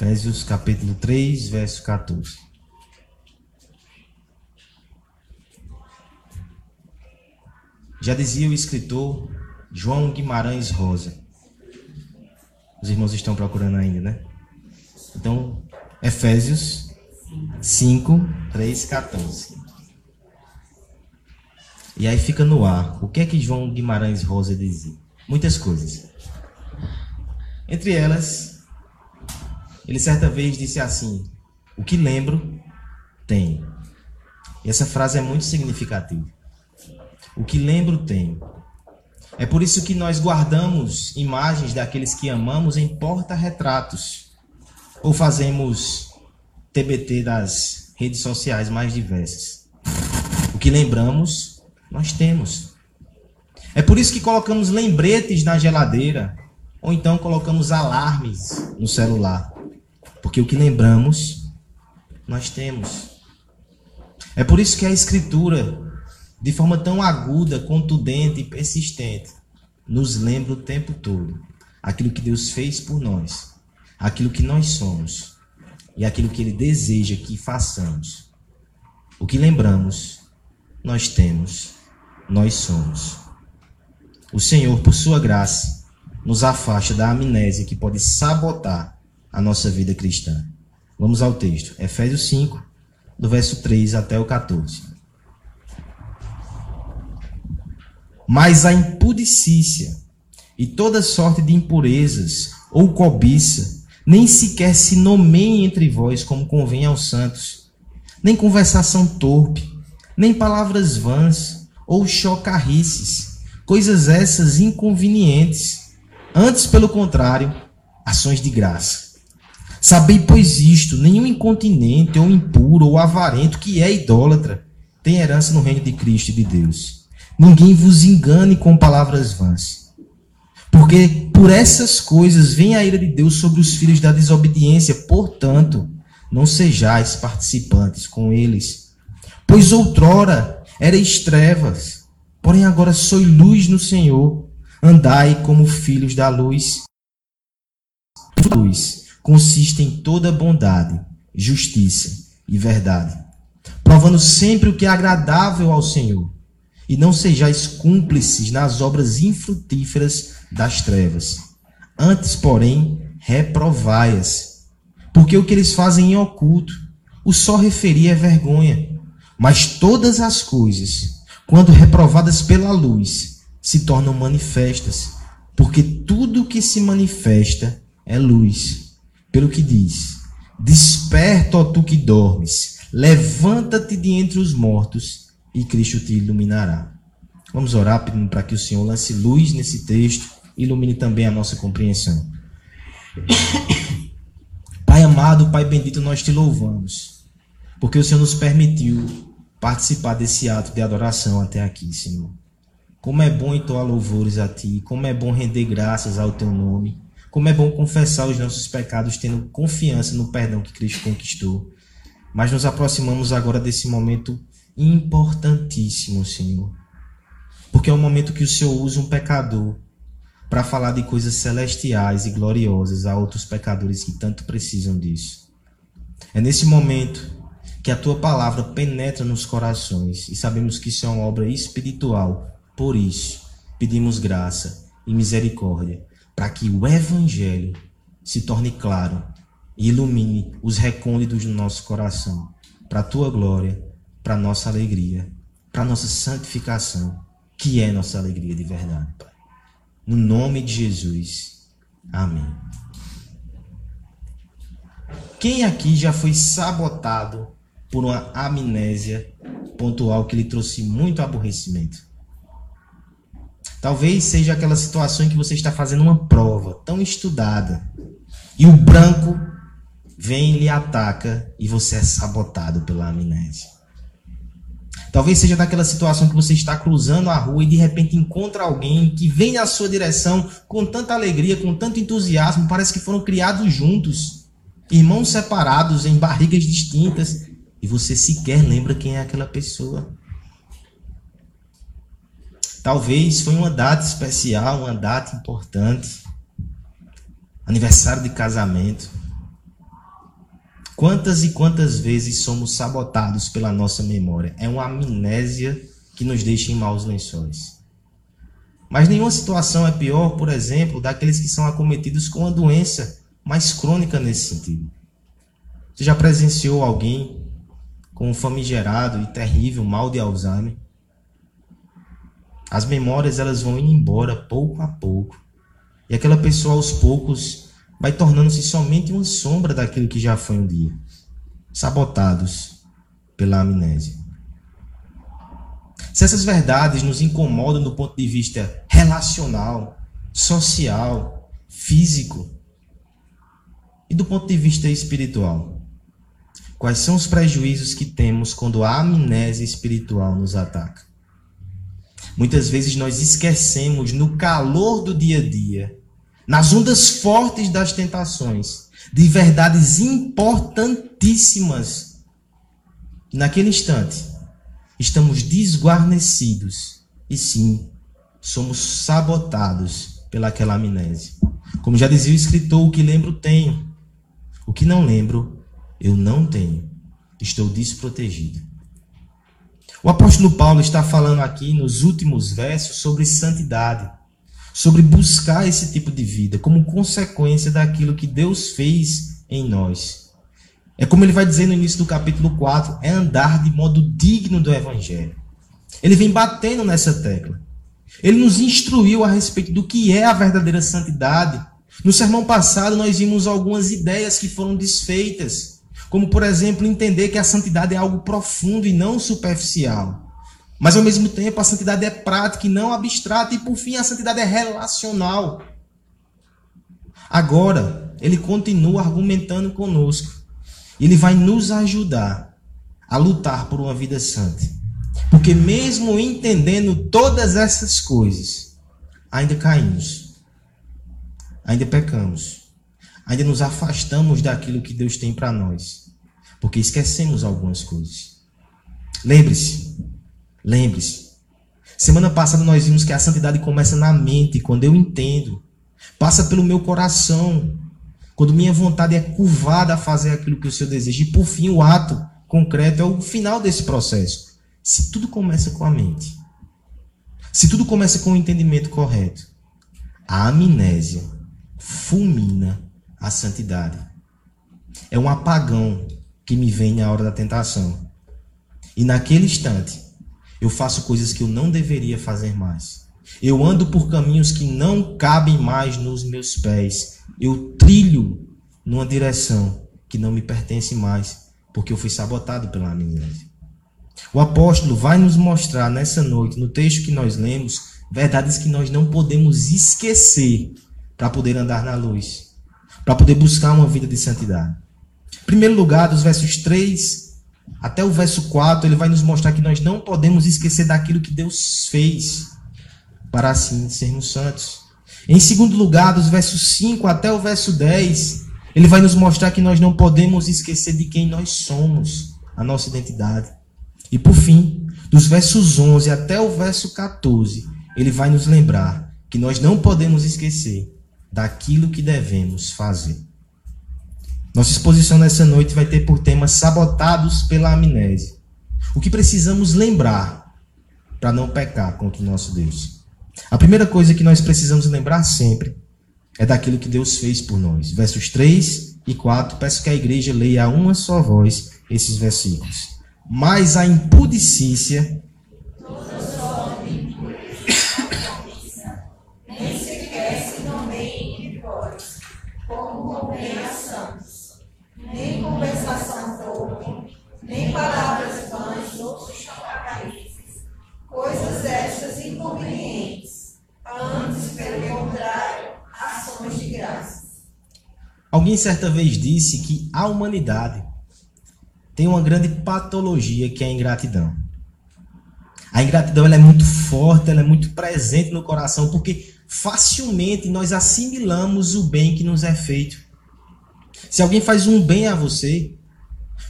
Efésios capítulo 3, verso 14. Já dizia o escritor João Guimarães Rosa. Os irmãos estão procurando ainda, né? Então, Efésios 5, 3, 14. E aí fica no ar. O que é que João Guimarães Rosa dizia? Muitas coisas. Entre elas, ele certa vez disse assim: O que lembro, tem. E essa frase é muito significativa. O que lembro, tem. É por isso que nós guardamos imagens daqueles que amamos em porta-retratos. Ou fazemos TBT das redes sociais mais diversas. O que lembramos, nós temos. É por isso que colocamos lembretes na geladeira. Ou então colocamos alarmes no celular. Porque o que lembramos, nós temos. É por isso que a Escritura de forma tão aguda, contundente e persistente, nos lembra o tempo todo aquilo que Deus fez por nós, aquilo que nós somos e aquilo que Ele deseja que façamos. O que lembramos, nós temos, nós somos. O Senhor, por Sua graça, nos afasta da amnésia que pode sabotar a nossa vida cristã. Vamos ao texto, Efésios 5, do verso 3 até o 14. Mas a impudicícia e toda sorte de impurezas ou cobiça nem sequer se nomeiem entre vós como convém aos santos, nem conversação torpe, nem palavras vãs ou chocarrices, coisas essas inconvenientes. Antes, pelo contrário, ações de graça. Sabei, pois, isto: nenhum incontinente, ou impuro, ou avarento, que é idólatra, tem herança no reino de Cristo e de Deus. Ninguém vos engane com palavras vãs. Porque por essas coisas vem a ira de Deus sobre os filhos da desobediência. Portanto, não sejais participantes com eles. Pois outrora erais trevas, porém agora sois luz no Senhor. Andai como filhos da luz. Luz consiste em toda bondade, justiça e verdade, provando sempre o que é agradável ao Senhor e não sejais cúmplices nas obras infrutíferas das trevas. Antes, porém, reprovai-as, porque o que eles fazem em oculto, o só referir é vergonha. Mas todas as coisas, quando reprovadas pela luz, se tornam manifestas, porque tudo que se manifesta é luz. Pelo que diz: Desperta, ó tu que dormes, levanta-te de entre os mortos e Cristo te iluminará. Vamos orar pedindo para que o Senhor lance luz nesse texto, ilumine também a nossa compreensão. Pai amado, Pai bendito, nós te louvamos, porque o Senhor nos permitiu participar desse ato de adoração até aqui, Senhor. Como é bom entoar louvores a Ti, como é bom render graças ao Teu nome, como é bom confessar os nossos pecados tendo confiança no perdão que Cristo conquistou. Mas nos aproximamos agora desse momento importantíssimo, Senhor. Porque é o momento que o Senhor usa um pecador para falar de coisas celestiais e gloriosas a outros pecadores que tanto precisam disso. É nesse momento que a tua palavra penetra nos corações e sabemos que isso é uma obra espiritual. Por isso, pedimos graça e misericórdia para que o evangelho se torne claro e ilumine os recônditos do nosso coração, para a tua glória para nossa alegria, para nossa santificação, que é nossa alegria de verdade, Pai. No nome de Jesus. Amém. Quem aqui já foi sabotado por uma amnésia pontual que lhe trouxe muito aborrecimento? Talvez seja aquela situação em que você está fazendo uma prova tão estudada e o branco vem e lhe ataca e você é sabotado pela amnésia. Talvez seja daquela situação que você está cruzando a rua e de repente encontra alguém que vem na sua direção com tanta alegria, com tanto entusiasmo, parece que foram criados juntos, irmãos separados em barrigas distintas, e você sequer lembra quem é aquela pessoa. Talvez foi uma data especial, uma data importante, aniversário de casamento. Quantas e quantas vezes somos sabotados pela nossa memória? É uma amnésia que nos deixa em maus lençóis. Mas nenhuma situação é pior, por exemplo, daqueles que são acometidos com uma doença mais crônica nesse sentido. Você já presenciou alguém com um famigerado e terrível mal de Alzheimer? As memórias elas vão indo embora pouco a pouco. E aquela pessoa aos poucos vai tornando-se somente uma sombra daquilo que já foi um dia. Sabotados pela amnésia. Se essas verdades nos incomodam do ponto de vista relacional, social, físico e do ponto de vista espiritual, quais são os prejuízos que temos quando a amnésia espiritual nos ataca? Muitas vezes nós esquecemos no calor do dia a dia, nas ondas fortes das tentações, de verdades importantíssimas. Naquele instante, estamos desguarnecidos e sim, somos sabotados pelaquela amnésia. Como já dizia o escritor, o que lembro tenho, o que não lembro eu não tenho. Estou desprotegido. O apóstolo Paulo está falando aqui nos últimos versos sobre santidade, sobre buscar esse tipo de vida como consequência daquilo que Deus fez em nós. É como ele vai dizer no início do capítulo 4, é andar de modo digno do evangelho. Ele vem batendo nessa tecla. Ele nos instruiu a respeito do que é a verdadeira santidade. No sermão passado nós vimos algumas ideias que foram desfeitas como, por exemplo, entender que a santidade é algo profundo e não superficial. Mas, ao mesmo tempo, a santidade é prática e não abstrata. E, por fim, a santidade é relacional. Agora, ele continua argumentando conosco. Ele vai nos ajudar a lutar por uma vida santa. Porque, mesmo entendendo todas essas coisas, ainda caímos, ainda pecamos ainda nos afastamos daquilo que Deus tem para nós, porque esquecemos algumas coisas. Lembre-se, lembre-se. Semana passada nós vimos que a santidade começa na mente, quando eu entendo, passa pelo meu coração, quando minha vontade é curvada a fazer aquilo que o Senhor deseja, e por fim o ato concreto é o final desse processo. Se tudo começa com a mente, se tudo começa com o entendimento correto, a amnésia fulmina a santidade. É um apagão que me vem na hora da tentação. E naquele instante, eu faço coisas que eu não deveria fazer mais. Eu ando por caminhos que não cabem mais nos meus pés. Eu trilho numa direção que não me pertence mais, porque eu fui sabotado pela amnésia. O apóstolo vai nos mostrar nessa noite, no texto que nós lemos, verdades que nós não podemos esquecer para poder andar na luz para poder buscar uma vida de santidade. Em primeiro lugar, dos versos 3 até o verso 4, ele vai nos mostrar que nós não podemos esquecer daquilo que Deus fez para assim sermos santos. Em segundo lugar, dos versos 5 até o verso 10, ele vai nos mostrar que nós não podemos esquecer de quem nós somos, a nossa identidade. E por fim, dos versos 11 até o verso 14, ele vai nos lembrar que nós não podemos esquecer daquilo que devemos fazer. Nossa exposição nessa noite vai ter por tema sabotados pela amnésia. O que precisamos lembrar para não pecar contra o nosso Deus. A primeira coisa que nós precisamos lembrar sempre é daquilo que Deus fez por nós. Versos 3 e 4, peço que a igreja leia a uma só voz esses versículos. Mas a impudicícia palavras vãs, coisas estas inconvenientes, antes, pelo contrário, ações de graças. Alguém certa vez disse que a humanidade tem uma grande patologia que é a ingratidão. A ingratidão ela é muito forte, ela é muito presente no coração, porque facilmente nós assimilamos o bem que nos é feito. Se alguém faz um bem a você,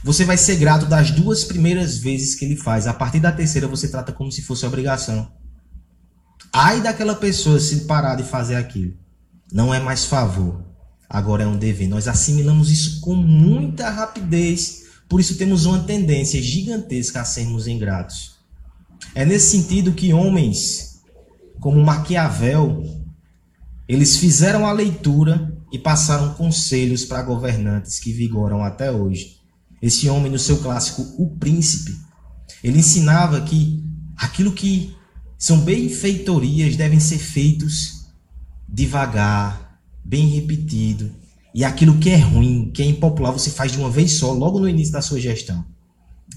você vai ser grato das duas primeiras vezes que ele faz. A partir da terceira, você trata como se fosse obrigação. Ai daquela pessoa se parar de fazer aquilo. Não é mais favor. agora é um dever. Nós assimilamos isso com muita rapidez, por isso temos uma tendência gigantesca a sermos ingratos. É nesse sentido que homens como Maquiavel, eles fizeram a leitura e passaram conselhos para governantes que vigoram até hoje. Esse homem, no seu clássico O Príncipe, ele ensinava que aquilo que são benfeitorias devem ser feitos devagar, bem repetido, e aquilo que é ruim, que é impopular, você faz de uma vez só, logo no início da sua gestão.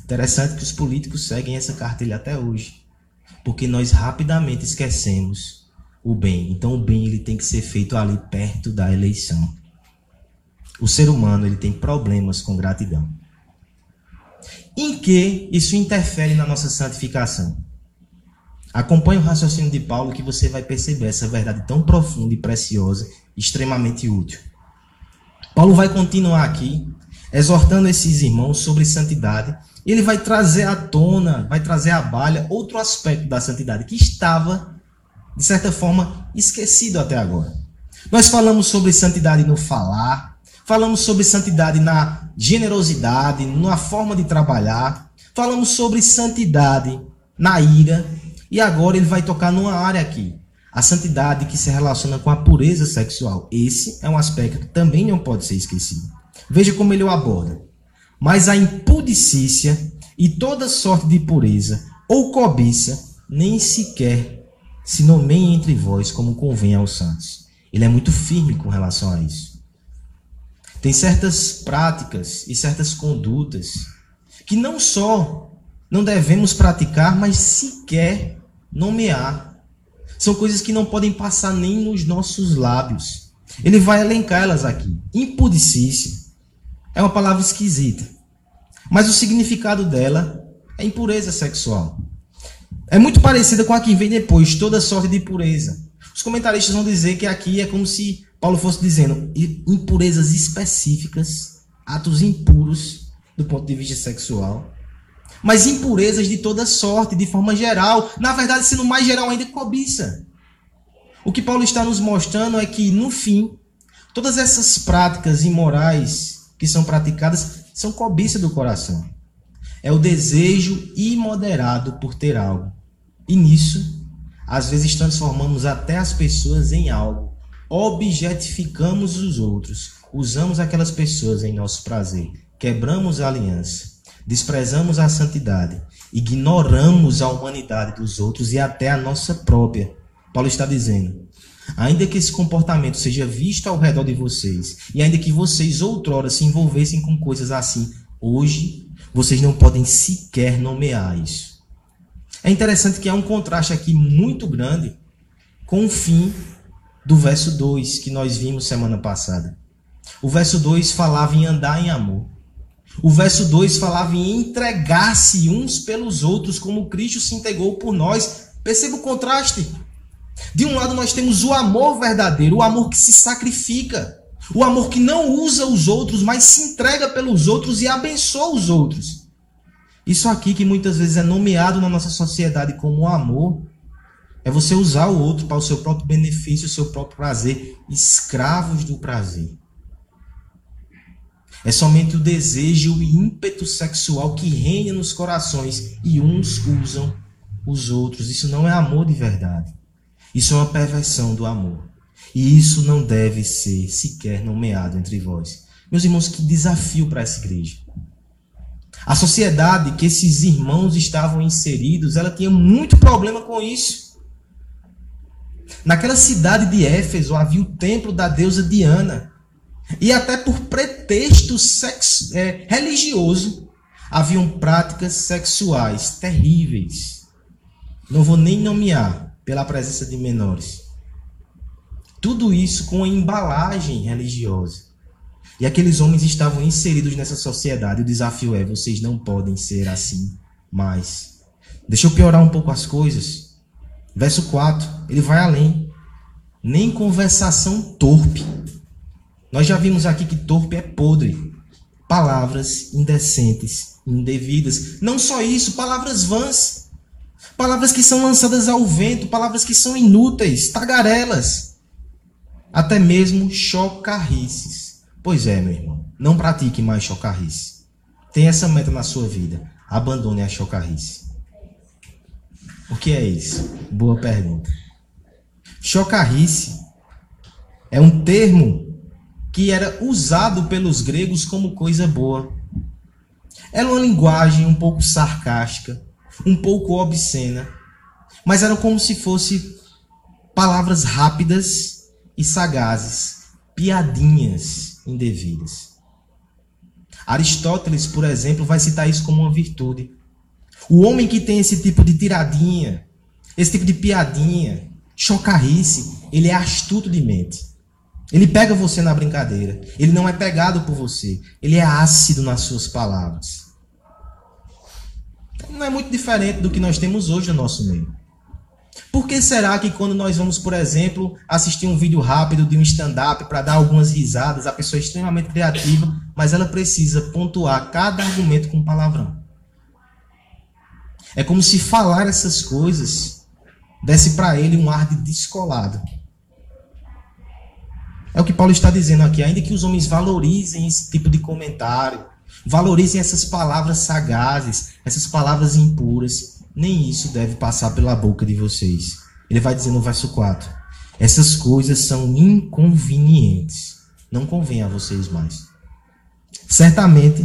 Interessante que os políticos seguem essa cartilha até hoje, porque nós rapidamente esquecemos o bem. Então o bem ele tem que ser feito ali perto da eleição. O ser humano ele tem problemas com gratidão. Em que isso interfere na nossa santificação? Acompanhe o raciocínio de Paulo que você vai perceber essa verdade tão profunda e preciosa, extremamente útil. Paulo vai continuar aqui exortando esses irmãos sobre santidade. Ele vai trazer à tona, vai trazer à balha outro aspecto da santidade que estava de certa forma, esquecido até agora. Nós falamos sobre santidade no falar, falamos sobre santidade na generosidade, na forma de trabalhar, falamos sobre santidade na ira, e agora ele vai tocar numa área aqui, a santidade que se relaciona com a pureza sexual. Esse é um aspecto que também não pode ser esquecido. Veja como ele o aborda. Mas a impudicícia e toda sorte de pureza ou cobiça nem sequer se nomeiem entre vós como convém aos santos. Ele é muito firme com relação a isso. Tem certas práticas e certas condutas que não só não devemos praticar, mas sequer nomear. São coisas que não podem passar nem nos nossos lábios. Ele vai elencar elas aqui. Impudicícia é uma palavra esquisita, mas o significado dela é impureza sexual. É muito parecida com a que vem depois, toda sorte de pureza. Os comentaristas vão dizer que aqui é como se Paulo fosse dizendo impurezas específicas, atos impuros do ponto de vista sexual, mas impurezas de toda sorte, de forma geral. Na verdade, sendo mais geral ainda, cobiça. O que Paulo está nos mostrando é que, no fim, todas essas práticas imorais que são praticadas são cobiça do coração. É o desejo imoderado por ter algo. E nisso, às vezes transformamos até as pessoas em algo, objetificamos os outros, usamos aquelas pessoas em nosso prazer, quebramos a aliança, desprezamos a santidade, ignoramos a humanidade dos outros e até a nossa própria. Paulo está dizendo: Ainda que esse comportamento seja visto ao redor de vocês, e ainda que vocês outrora se envolvessem com coisas assim, hoje vocês não podem sequer nomear isso. É interessante que há um contraste aqui muito grande com o fim do verso 2 que nós vimos semana passada. O verso 2 falava em andar em amor. O verso 2 falava em entregar-se uns pelos outros, como Cristo se entregou por nós. Perceba o contraste. De um lado, nós temos o amor verdadeiro, o amor que se sacrifica, o amor que não usa os outros, mas se entrega pelos outros e abençoa os outros. Isso aqui que muitas vezes é nomeado na nossa sociedade como amor, é você usar o outro para o seu próprio benefício, o seu próprio prazer, escravos do prazer. É somente o desejo e ímpeto sexual que reina nos corações e uns usam os outros. Isso não é amor de verdade. Isso é uma perversão do amor. E isso não deve ser sequer nomeado entre vós. Meus irmãos, que desafio para essa igreja. A sociedade que esses irmãos estavam inseridos, ela tinha muito problema com isso. Naquela cidade de Éfeso havia o templo da deusa Diana. E até por pretexto sexo, é, religioso, haviam práticas sexuais terríveis. Não vou nem nomear pela presença de menores. Tudo isso com a embalagem religiosa. E aqueles homens estavam inseridos nessa sociedade. O desafio é: vocês não podem ser assim mais. Deixa eu piorar um pouco as coisas. Verso 4, ele vai além. Nem conversação torpe. Nós já vimos aqui que torpe é podre. Palavras indecentes, indevidas. Não só isso, palavras vãs. Palavras que são lançadas ao vento, palavras que são inúteis, tagarelas. até mesmo chocarrices. Pois é, meu irmão, não pratique mais chocarrice. Tem essa meta na sua vida. Abandone a chocarrice. O que é isso? Boa pergunta. Chocarrice é um termo que era usado pelos gregos como coisa boa. Era uma linguagem um pouco sarcástica, um pouco obscena, mas era como se fosse palavras rápidas e sagazes, piadinhas indevidas. Aristóteles, por exemplo, vai citar isso como uma virtude. O homem que tem esse tipo de tiradinha, esse tipo de piadinha, chocarrice, ele é astuto de mente. Ele pega você na brincadeira. Ele não é pegado por você. Ele é ácido nas suas palavras. Não é muito diferente do que nós temos hoje no nosso meio. Por que será que quando nós vamos, por exemplo, assistir um vídeo rápido de um stand-up para dar algumas risadas, a pessoa é extremamente criativa, mas ela precisa pontuar cada argumento com palavrão? É como se falar essas coisas desse para ele um ar de descolado. É o que Paulo está dizendo aqui. Ainda que os homens valorizem esse tipo de comentário, valorizem essas palavras sagazes, essas palavras impuras, nem isso deve passar pela boca de vocês. Ele vai dizer no verso 4: essas coisas são inconvenientes. Não convém a vocês mais. Certamente,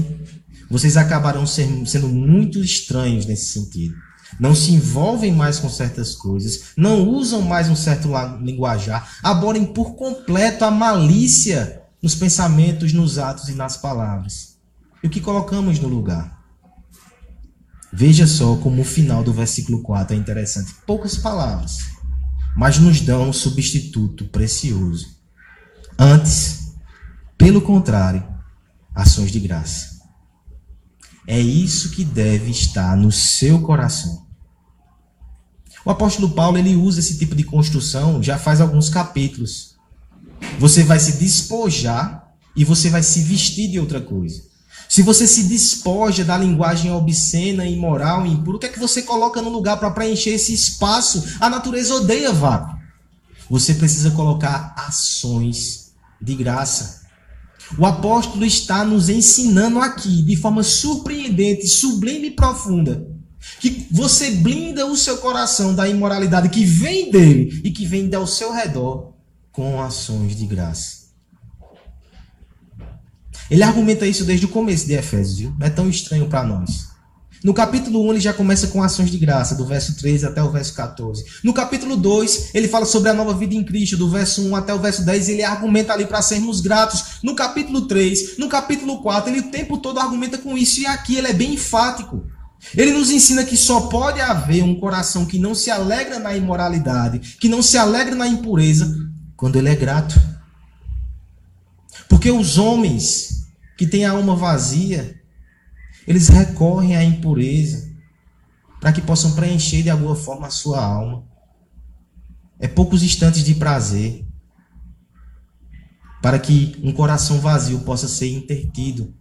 vocês acabarão sendo muito estranhos nesse sentido não se envolvem mais com certas coisas, não usam mais um certo linguajar, aborem por completo a malícia nos pensamentos, nos atos e nas palavras. E o que colocamos no lugar? Veja só como o final do versículo 4 é interessante. Poucas palavras, mas nos dão um substituto precioso. Antes, pelo contrário, ações de graça. É isso que deve estar no seu coração. O apóstolo Paulo ele usa esse tipo de construção já faz alguns capítulos. Você vai se despojar e você vai se vestir de outra coisa. Se você se despoja da linguagem obscena, imoral impura, o que é que você coloca no lugar para preencher esse espaço? A natureza odeia vácuo. Você precisa colocar ações de graça. O apóstolo está nos ensinando aqui, de forma surpreendente, sublime e profunda, que você blinda o seu coração da imoralidade que vem dele e que vem ao seu redor com ações de graça. Ele argumenta isso desde o começo de Efésios, viu? Não é tão estranho para nós. No capítulo 1, ele já começa com ações de graça, do verso 13 até o verso 14. No capítulo 2, ele fala sobre a nova vida em Cristo, do verso 1 até o verso 10, ele argumenta ali para sermos gratos. No capítulo 3, no capítulo 4, ele o tempo todo argumenta com isso, e aqui ele é bem enfático. Ele nos ensina que só pode haver um coração que não se alegra na imoralidade, que não se alegra na impureza, quando ele é grato. Porque os homens que têm a alma vazia, eles recorrem à impureza para que possam preencher de alguma forma a sua alma. É poucos instantes de prazer para que um coração vazio possa ser intertido.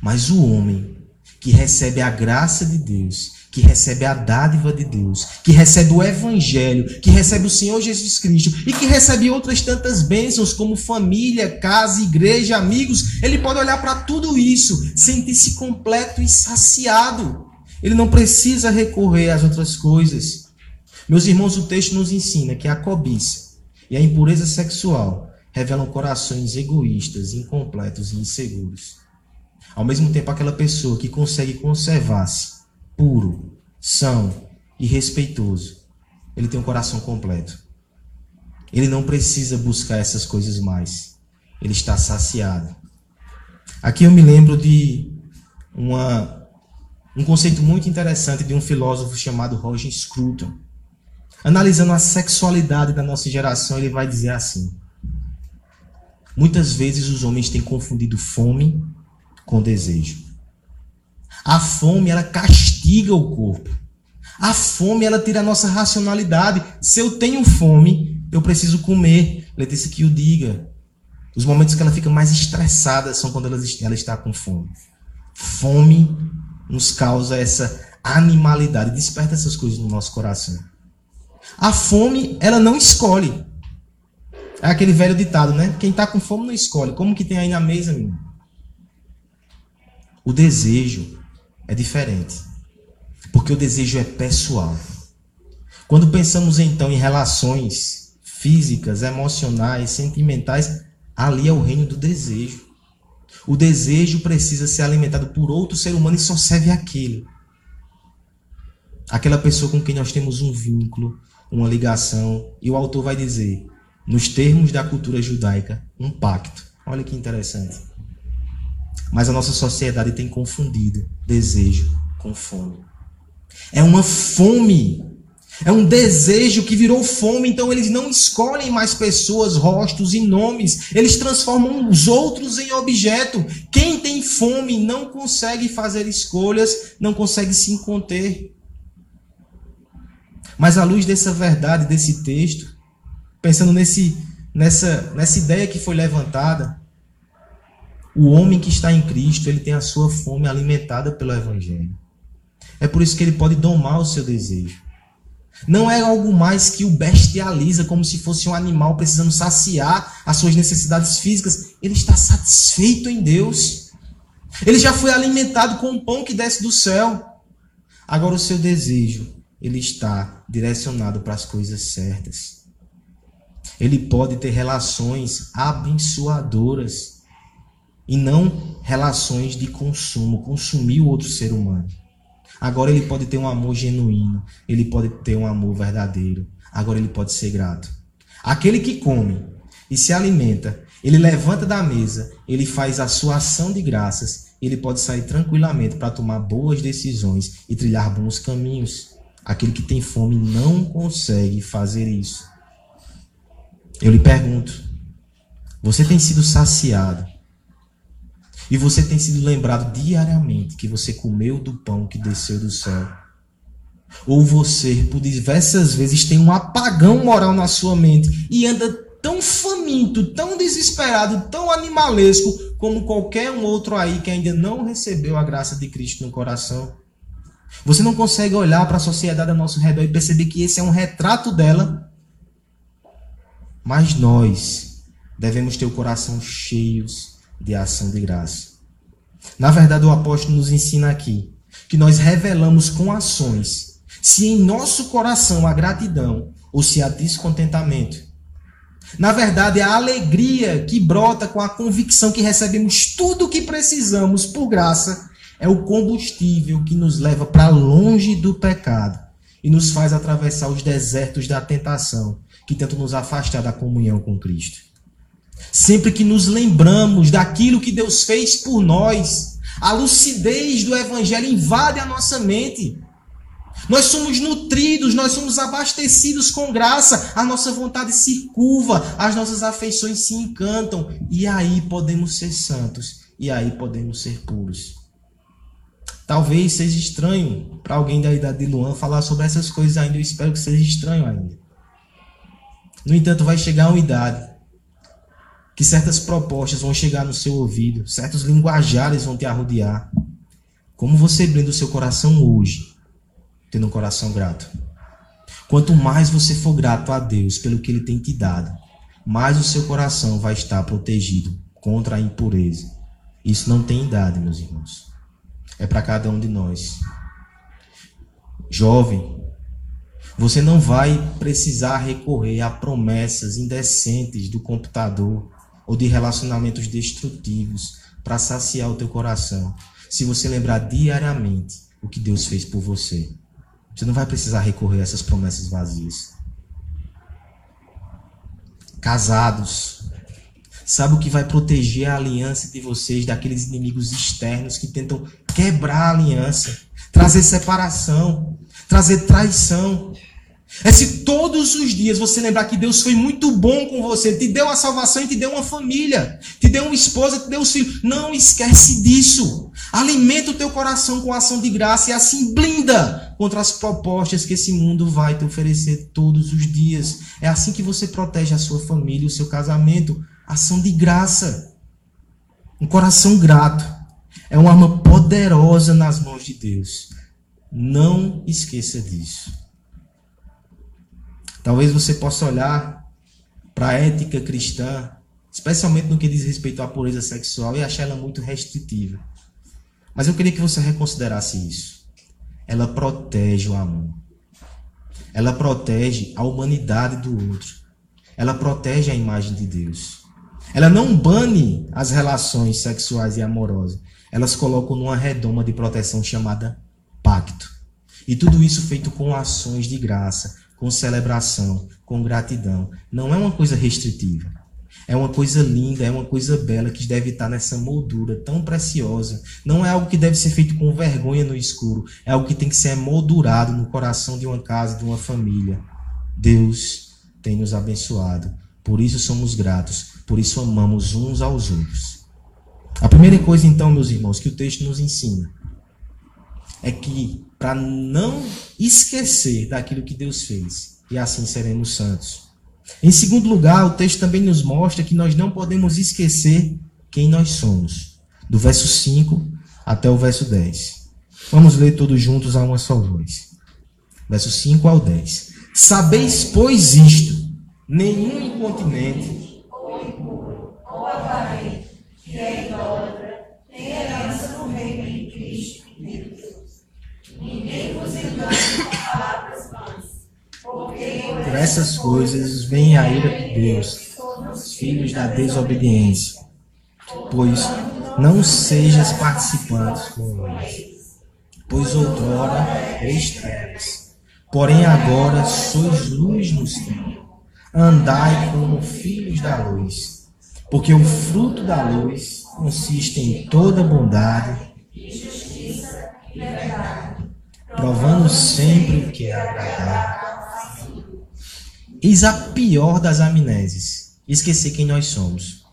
Mas o homem que recebe a graça de Deus, que recebe a dádiva de Deus, que recebe o Evangelho, que recebe o Senhor Jesus Cristo e que recebe outras tantas bênçãos como família, casa, igreja, amigos, ele pode olhar para tudo isso, sentir-se completo e saciado. Ele não precisa recorrer às outras coisas. Meus irmãos, o texto nos ensina que a cobiça e a impureza sexual revelam corações egoístas, incompletos e inseguros. Ao mesmo tempo, aquela pessoa que consegue conservar-se puro, são e respeitoso, ele tem um coração completo. Ele não precisa buscar essas coisas mais. Ele está saciado. Aqui eu me lembro de uma, um conceito muito interessante de um filósofo chamado Roger Scruton. Analisando a sexualidade da nossa geração, ele vai dizer assim: Muitas vezes os homens têm confundido fome com desejo. A fome, ela castiga o corpo. A fome, ela tira a nossa racionalidade. Se eu tenho fome, eu preciso comer. Letícia que o diga. Os momentos que ela fica mais estressada são quando ela, ela está com fome. Fome nos causa essa animalidade, desperta essas coisas no nosso coração. A fome, ela não escolhe. É aquele velho ditado, né? Quem está com fome não escolhe. Como que tem aí na mesa, menino? O desejo é diferente. Porque o desejo é pessoal. Quando pensamos então em relações físicas, emocionais, sentimentais, ali é o reino do desejo. O desejo precisa ser alimentado por outro ser humano e só serve aquele. Aquela pessoa com quem nós temos um vínculo, uma ligação. E o autor vai dizer, nos termos da cultura judaica, um pacto. Olha que interessante. Mas a nossa sociedade tem confundido desejo com fome. É uma fome. É um desejo que virou fome, então eles não escolhem mais pessoas, rostos e nomes, eles transformam os outros em objeto. Quem tem fome não consegue fazer escolhas, não consegue se conter. Mas à luz dessa verdade, desse texto, pensando nesse, nessa, nessa ideia que foi levantada, o homem que está em Cristo, ele tem a sua fome alimentada pelo Evangelho. É por isso que ele pode domar o seu desejo. Não é algo mais que o bestializa como se fosse um animal precisando saciar as suas necessidades físicas. Ele está satisfeito em Deus. Ele já foi alimentado com o pão que desce do céu. Agora o seu desejo, ele está direcionado para as coisas certas. Ele pode ter relações abençoadoras e não relações de consumo, consumir o outro ser humano. Agora ele pode ter um amor genuíno, ele pode ter um amor verdadeiro. Agora ele pode ser grato. Aquele que come e se alimenta, ele levanta da mesa, ele faz a sua ação de graças, ele pode sair tranquilamente para tomar boas decisões e trilhar bons caminhos. Aquele que tem fome não consegue fazer isso. Eu lhe pergunto: você tem sido saciado e você tem sido lembrado diariamente que você comeu do pão que desceu do céu. Ou você, por diversas vezes, tem um apagão moral na sua mente e anda tão faminto, tão desesperado, tão animalesco como qualquer um outro aí que ainda não recebeu a graça de Cristo no coração. Você não consegue olhar para a sociedade ao nosso redor e perceber que esse é um retrato dela. Mas nós devemos ter o coração cheios de ação de graça. Na verdade, o apóstolo nos ensina aqui que nós revelamos com ações se em nosso coração há gratidão ou se há descontentamento. Na verdade, a alegria que brota com a convicção que recebemos tudo o que precisamos por graça é o combustível que nos leva para longe do pecado e nos faz atravessar os desertos da tentação que tentam nos afastar da comunhão com Cristo. Sempre que nos lembramos daquilo que Deus fez por nós, a lucidez do Evangelho invade a nossa mente. Nós somos nutridos, nós somos abastecidos com graça, a nossa vontade se curva, as nossas afeições se encantam, e aí podemos ser santos, e aí podemos ser puros. Talvez seja estranho para alguém da idade de Luan falar sobre essas coisas ainda, eu espero que seja estranho ainda. No entanto, vai chegar uma idade que certas propostas vão chegar no seu ouvido, certos linguajares vão te arrodear. Como você brinda o seu coração hoje, tendo um coração grato? Quanto mais você for grato a Deus pelo que Ele tem te dado, mais o seu coração vai estar protegido contra a impureza. Isso não tem idade, meus irmãos. É para cada um de nós. Jovem, você não vai precisar recorrer a promessas indecentes do computador ou de relacionamentos destrutivos para saciar o teu coração. Se você lembrar diariamente o que Deus fez por você, você não vai precisar recorrer a essas promessas vazias. Casados, sabe o que vai proteger a aliança de vocês daqueles inimigos externos que tentam quebrar a aliança, trazer separação, trazer traição, é se todos os dias você lembrar que Deus foi muito bom com você, te deu a salvação e te deu uma família, te deu uma esposa, te deu os filhos. Não esquece disso. Alimenta o teu coração com ação de graça e assim blinda contra as propostas que esse mundo vai te oferecer todos os dias. É assim que você protege a sua família, o seu casamento. Ação de graça. Um coração grato. É uma arma poderosa nas mãos de Deus. Não esqueça disso. Talvez você possa olhar para a ética cristã, especialmente no que diz respeito à pureza sexual, e achar ela muito restritiva. Mas eu queria que você reconsiderasse isso. Ela protege o amor. Ela protege a humanidade do outro. Ela protege a imagem de Deus. Ela não bane as relações sexuais e amorosas. Elas colocam numa redoma de proteção chamada pacto. E tudo isso feito com ações de graça, com celebração, com gratidão. Não é uma coisa restritiva. É uma coisa linda, é uma coisa bela que deve estar nessa moldura tão preciosa. Não é algo que deve ser feito com vergonha no escuro. É algo que tem que ser moldurado no coração de uma casa, de uma família. Deus tem nos abençoado. Por isso somos gratos. Por isso amamos uns aos outros. A primeira coisa, então, meus irmãos, que o texto nos ensina é que para não esquecer daquilo que Deus fez, e assim seremos santos. Em segundo lugar, o texto também nos mostra que nós não podemos esquecer quem nós somos. Do verso 5 até o verso 10. Vamos ler todos juntos a uma só voz. Verso 5 ao 10. Sabeis, pois, isto: nenhum incontinente, ou impuro, ou avarento, que é idólatra, por essas coisas vem a ira de Deus, os filhos da desobediência. Pois não sejas participantes com eles, pois outrora trevas, porém agora sois luz nos tempos. Andai como filhos da luz, porque o fruto da luz consiste em toda bondade, provando sempre o que é agradável. Eis a pior das amnésias, esquecer quem nós somos.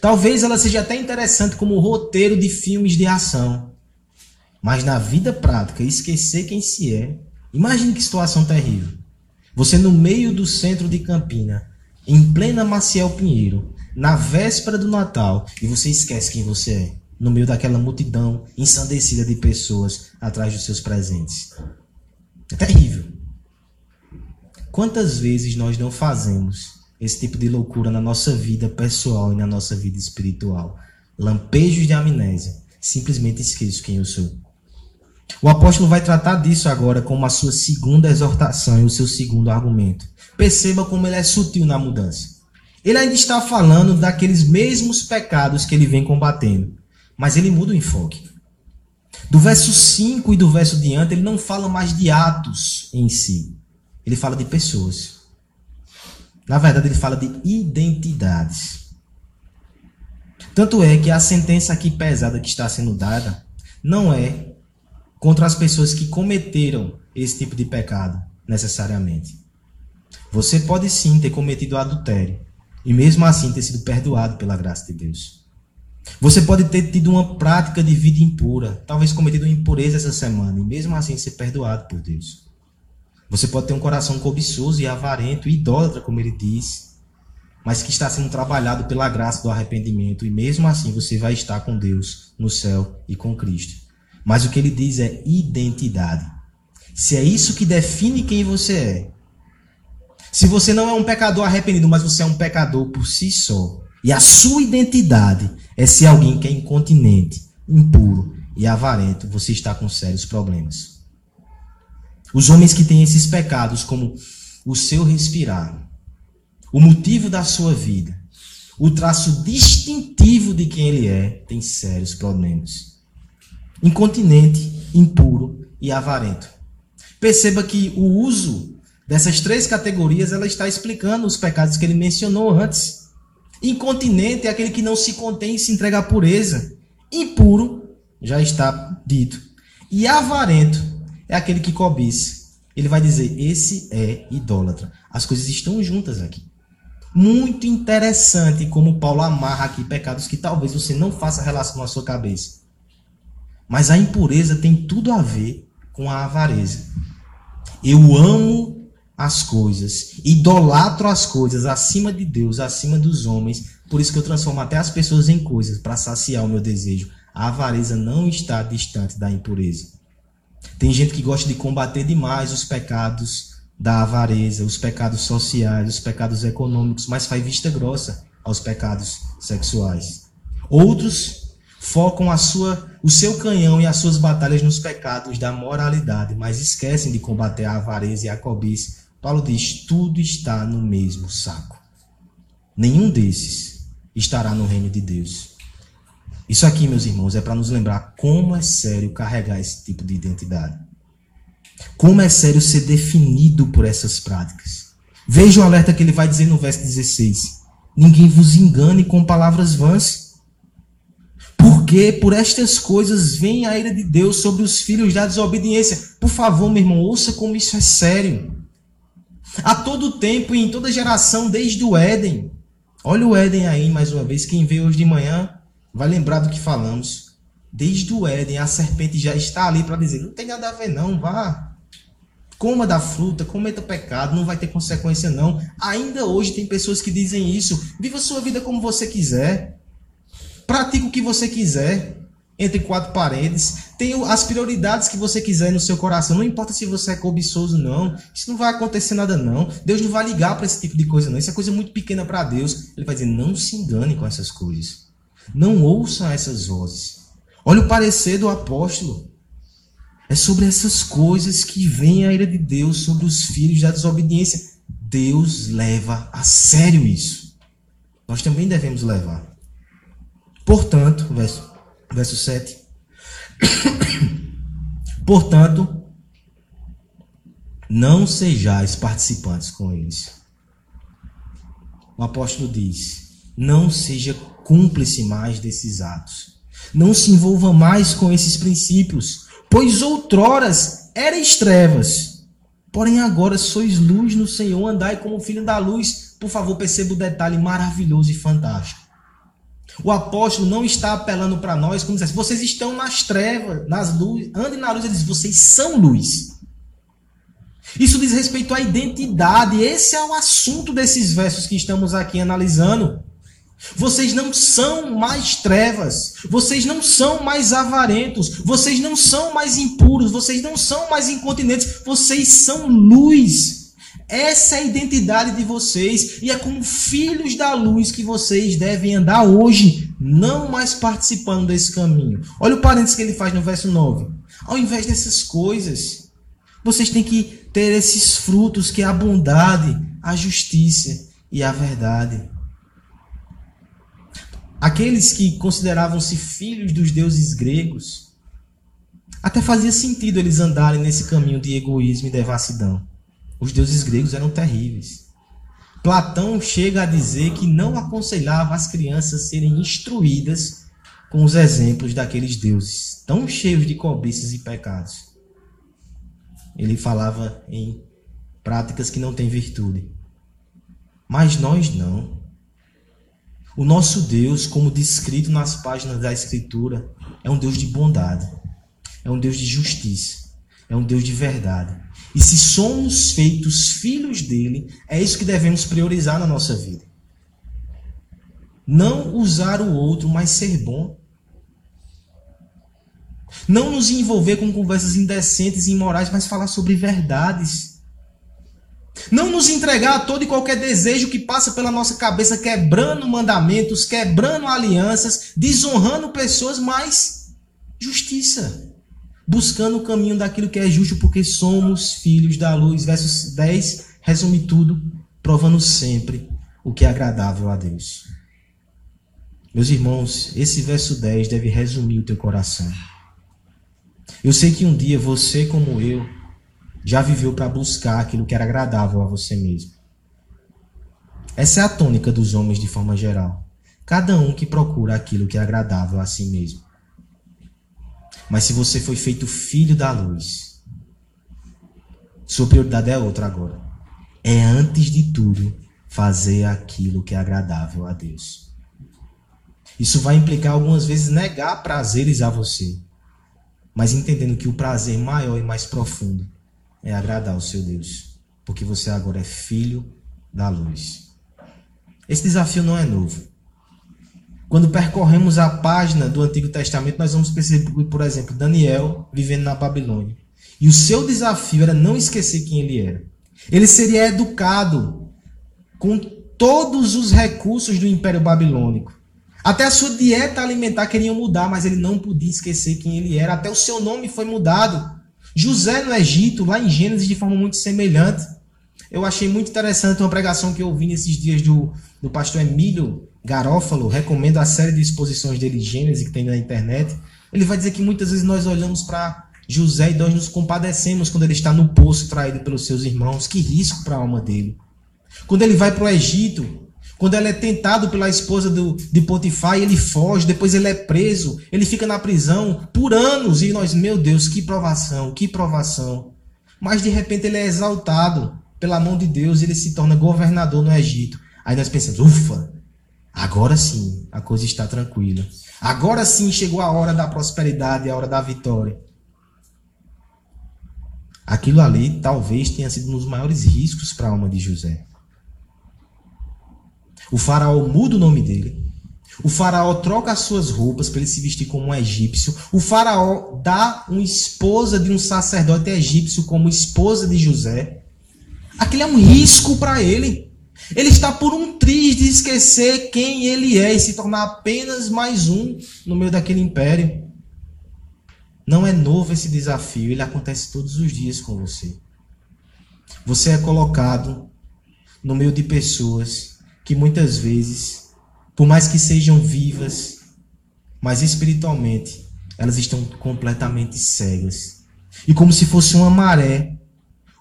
Talvez ela seja até interessante como roteiro de filmes de ação, mas na vida prática, esquecer quem se é, imagine que situação terrível. Você no meio do centro de Campina, em plena Maciel Pinheiro, na véspera do Natal, e você esquece quem você é, no meio daquela multidão ensandecida de pessoas atrás dos seus presentes. É terrível. Quantas vezes nós não fazemos esse tipo de loucura na nossa vida pessoal e na nossa vida espiritual? Lampejos de amnésia. Simplesmente esqueço quem eu sou. O apóstolo vai tratar disso agora como a sua segunda exortação e o seu segundo argumento. Perceba como ele é sutil na mudança. Ele ainda está falando daqueles mesmos pecados que ele vem combatendo, mas ele muda o enfoque. Do verso 5 e do verso diante, ele não fala mais de atos em si. Ele fala de pessoas. Na verdade, ele fala de identidades. Tanto é que a sentença aqui pesada que está sendo dada não é contra as pessoas que cometeram esse tipo de pecado, necessariamente. Você pode sim ter cometido adultério e mesmo assim ter sido perdoado pela graça de Deus. Você pode ter tido uma prática de vida impura, talvez cometido uma impureza essa semana e mesmo assim ser perdoado por Deus. Você pode ter um coração cobiçoso e avarento e idólatra, como ele diz, mas que está sendo trabalhado pela graça do arrependimento e mesmo assim você vai estar com Deus no céu e com Cristo. Mas o que ele diz é identidade. Se é isso que define quem você é, se você não é um pecador arrependido, mas você é um pecador por si só, e a sua identidade é ser alguém que é incontinente, impuro e avarento, você está com sérios problemas. Os homens que têm esses pecados como o seu respirar, o motivo da sua vida, o traço distintivo de quem ele é, tem sérios problemas. Incontinente, impuro e avarento. Perceba que o uso dessas três categorias, ela está explicando os pecados que ele mencionou antes. Incontinente é aquele que não se contém em se entregar à pureza. Impuro, já está dito. E avarento é aquele que cobiça. Ele vai dizer: esse é idólatra. As coisas estão juntas aqui. Muito interessante como Paulo amarra aqui pecados que talvez você não faça relação na sua cabeça. Mas a impureza tem tudo a ver com a avareza. Eu amo as coisas, idolatro as coisas acima de Deus, acima dos homens. Por isso que eu transformo até as pessoas em coisas para saciar o meu desejo. A avareza não está distante da impureza. Tem gente que gosta de combater demais os pecados da avareza, os pecados sociais, os pecados econômicos, mas faz vista grossa aos pecados sexuais. Outros focam a sua, o seu canhão e as suas batalhas nos pecados da moralidade, mas esquecem de combater a avareza e a cobiça. Paulo diz: tudo está no mesmo saco. Nenhum desses estará no reino de Deus. Isso aqui, meus irmãos, é para nos lembrar como é sério carregar esse tipo de identidade. Como é sério ser definido por essas práticas. Veja o alerta que ele vai dizer no verso 16: Ninguém vos engane com palavras vãs. Porque por estas coisas vem a ira de Deus sobre os filhos da desobediência. Por favor, meu irmão, ouça como isso é sério. A todo tempo e em toda geração, desde o Éden. Olha o Éden aí mais uma vez. Quem veio hoje de manhã vai lembrar do que falamos. Desde o Éden, a serpente já está ali para dizer: não tem nada a ver, não, vá. Coma da fruta, cometa pecado, não vai ter consequência, não. Ainda hoje tem pessoas que dizem isso. Viva sua vida como você quiser. Pratique o que você quiser. Entre quatro paredes. Tenha as prioridades que você quiser no seu coração. Não importa se você é cobiçoso, não. Isso não vai acontecer nada, não. Deus não vai ligar para esse tipo de coisa, não. Isso é coisa muito pequena para Deus. Ele vai dizer: não se engane com essas coisas. Não ouça essas vozes. Olha o parecer do apóstolo. É sobre essas coisas que vem a ira de Deus sobre os filhos da desobediência. Deus leva a sério isso. Nós também devemos levar. Portanto, verso, verso 7. Portanto, não sejais participantes com eles. O apóstolo diz: não seja cúmplice mais desses atos. Não se envolva mais com esses princípios, pois outroras erais trevas. Porém agora sois luz no Senhor, andai como filho da luz. Por favor, perceba o detalhe maravilhoso e fantástico. O apóstolo não está apelando para nós como diz, vocês estão nas trevas, nas luzes, andem na luz, ele diz, vocês são luz. Isso diz respeito à identidade. Esse é o assunto desses versos que estamos aqui analisando. Vocês não são mais trevas, vocês não são mais avarentos, vocês não são mais impuros, vocês não são mais incontinentes, vocês são luz. Essa é a identidade de vocês e é como filhos da luz que vocês devem andar hoje, não mais participando desse caminho. Olha o parênteses que ele faz no verso 9. Ao invés dessas coisas, vocês têm que ter esses frutos que é a bondade, a justiça e a verdade. Aqueles que consideravam-se filhos dos deuses gregos, até fazia sentido eles andarem nesse caminho de egoísmo e devassidão. Os deuses gregos eram terríveis. Platão chega a dizer que não aconselhava as crianças serem instruídas com os exemplos daqueles deuses, tão cheios de cobiças e pecados. Ele falava em práticas que não têm virtude. Mas nós não. O nosso Deus, como descrito nas páginas da Escritura, é um Deus de bondade, é um Deus de justiça, é um Deus de verdade. E se somos feitos filhos dele, é isso que devemos priorizar na nossa vida. Não usar o outro, mas ser bom. Não nos envolver com conversas indecentes e imorais, mas falar sobre verdades. Não nos entregar a todo e qualquer desejo que passa pela nossa cabeça, quebrando mandamentos, quebrando alianças, desonrando pessoas, mas justiça. Buscando o caminho daquilo que é justo, porque somos filhos da luz. Versos 10 resume tudo, provando sempre o que é agradável a Deus. Meus irmãos, esse verso 10 deve resumir o teu coração. Eu sei que um dia você, como eu, já viveu para buscar aquilo que era agradável a você mesmo. Essa é a tônica dos homens de forma geral. Cada um que procura aquilo que é agradável a si mesmo. Mas se você foi feito filho da luz, sua prioridade é outra agora. É antes de tudo fazer aquilo que é agradável a Deus. Isso vai implicar algumas vezes negar prazeres a você, mas entendendo que o prazer maior e mais profundo é agradar o seu Deus, porque você agora é filho da luz. Esse desafio não é novo. Quando percorremos a página do Antigo Testamento, nós vamos perceber, por exemplo, Daniel vivendo na Babilônia. E o seu desafio era não esquecer quem ele era. Ele seria educado com todos os recursos do Império Babilônico. Até a sua dieta alimentar queriam mudar, mas ele não podia esquecer quem ele era. Até o seu nome foi mudado. José no Egito, lá em Gênesis, de forma muito semelhante. Eu achei muito interessante uma pregação que eu ouvi nesses dias do, do pastor Emílio Garófalo. Recomendo a série de exposições dele, Gênesis, que tem na internet. Ele vai dizer que muitas vezes nós olhamos para José e nós nos compadecemos quando ele está no poço traído pelos seus irmãos. Que risco para a alma dele. Quando ele vai para o Egito, quando ele é tentado pela esposa do, de Potifar, ele foge, depois ele é preso, ele fica na prisão por anos e nós, meu Deus, que provação, que provação. Mas de repente ele é exaltado pela mão de Deus, ele se torna governador no Egito. Aí nós pensamos, ufa, agora sim a coisa está tranquila. Agora sim chegou a hora da prosperidade, a hora da vitória. Aquilo ali talvez tenha sido um dos maiores riscos para a alma de José. O faraó muda o nome dele. O faraó troca as suas roupas para ele se vestir como um egípcio. O faraó dá uma esposa de um sacerdote egípcio como esposa de José. Aquele é um risco para ele. Ele está por um triz de esquecer quem ele é e se tornar apenas mais um no meio daquele império. Não é novo esse desafio, ele acontece todos os dias com você. Você é colocado no meio de pessoas que muitas vezes, por mais que sejam vivas, mas espiritualmente, elas estão completamente cegas. E como se fosse uma maré,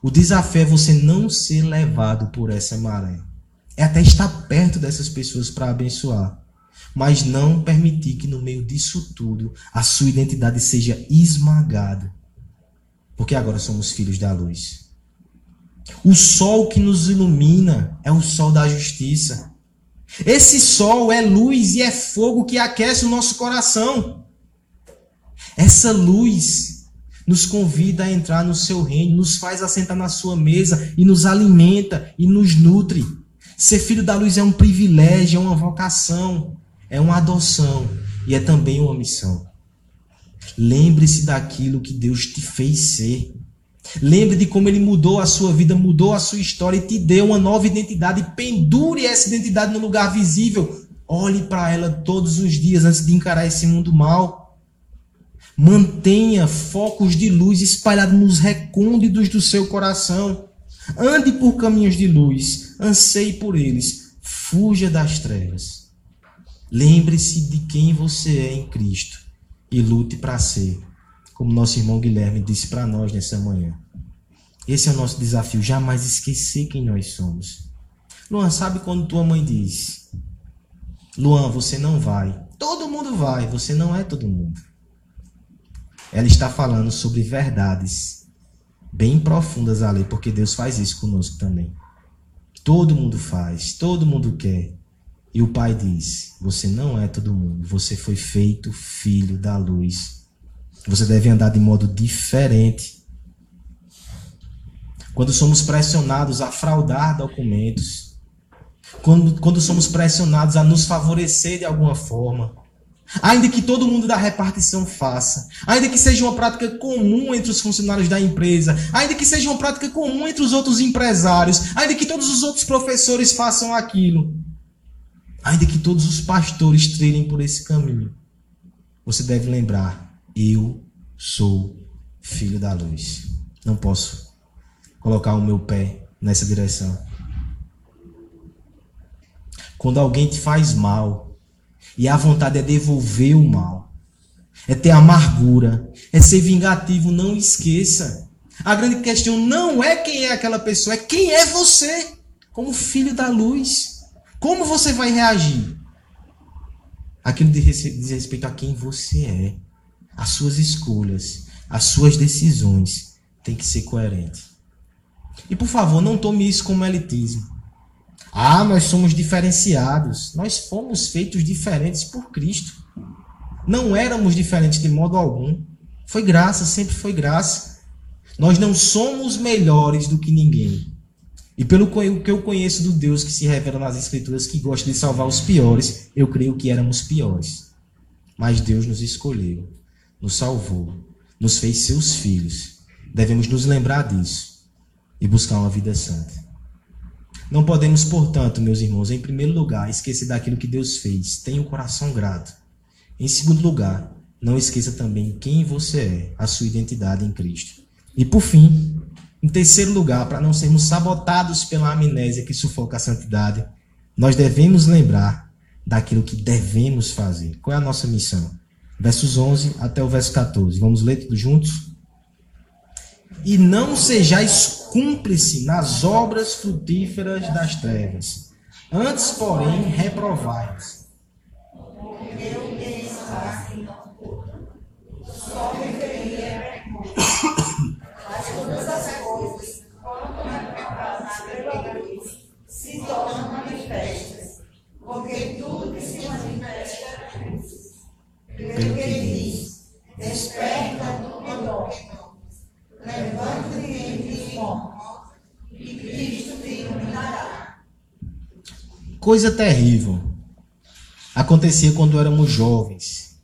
o desafio é você não ser levado por essa maré. É até estar perto dessas pessoas para abençoar mas não permitir que no meio disso tudo a sua identidade seja esmagada. Porque agora somos filhos da luz. O sol que nos ilumina é o sol da justiça. Esse sol é luz e é fogo que aquece o nosso coração. Essa luz nos convida a entrar no seu reino, nos faz assentar na sua mesa e nos alimenta e nos nutre. Ser filho da luz é um privilégio, é uma vocação. É uma adoção e é também uma missão. Lembre-se daquilo que Deus te fez ser. Lembre de como ele mudou a sua vida, mudou a sua história e te deu uma nova identidade. Pendure essa identidade no lugar visível. Olhe para ela todos os dias antes de encarar esse mundo mal. Mantenha focos de luz espalhados nos recônditos do seu coração. Ande por caminhos de luz, anseie por eles. Fuja das trevas. Lembre-se de quem você é em Cristo e lute para ser, como nosso irmão Guilherme disse para nós nessa manhã. Esse é o nosso desafio, jamais esquecer quem nós somos. Luan, sabe quando tua mãe diz: Luan, você não vai. Todo mundo vai, você não é todo mundo. Ela está falando sobre verdades bem profundas ali, porque Deus faz isso conosco também. Todo mundo faz, todo mundo quer. E o pai diz: Você não é todo mundo, você foi feito filho da luz. Você deve andar de modo diferente. Quando somos pressionados a fraudar documentos, quando, quando somos pressionados a nos favorecer de alguma forma, ainda que todo mundo da repartição faça, ainda que seja uma prática comum entre os funcionários da empresa, ainda que seja uma prática comum entre os outros empresários, ainda que todos os outros professores façam aquilo, ainda que todos os pastores trilhem por esse caminho, você deve lembrar: eu sou filho da luz. Não posso colocar o meu pé nessa direção. Quando alguém te faz mal e a vontade é devolver o mal, é ter amargura, é ser vingativo, não esqueça. A grande questão não é quem é aquela pessoa, é quem é você, como filho da luz. Como você vai reagir? Aquilo diz respeito a quem você é. As suas escolhas, as suas decisões têm que ser coerentes. E por favor, não tome isso como elitismo. Ah, nós somos diferenciados. Nós fomos feitos diferentes por Cristo. Não éramos diferentes de modo algum. Foi graça, sempre foi graça. Nós não somos melhores do que ninguém. E pelo que eu conheço do Deus que se revela nas Escrituras, que gosta de salvar os piores, eu creio que éramos piores. Mas Deus nos escolheu, nos salvou, nos fez seus filhos. Devemos nos lembrar disso. e buscar uma vida santa. Não podemos, portanto, meus irmãos, em primeiro lugar, esquecer daquilo que Deus fez. Tenha o um coração grato. Em segundo lugar, não esqueça também quem você é, a sua identidade em Cristo. E por fim, em terceiro lugar, para não sermos sabotados pela amnésia que sufoca a santidade, nós devemos lembrar daquilo que devemos fazer. Qual é a nossa missão? Versos 11 até o verso 14. Vamos ler tudo juntos? E não sejais cúmplice nas obras frutíferas das trevas. Antes, porém, reprovai-os. Só Coisa terrível. Acontecia quando éramos jovens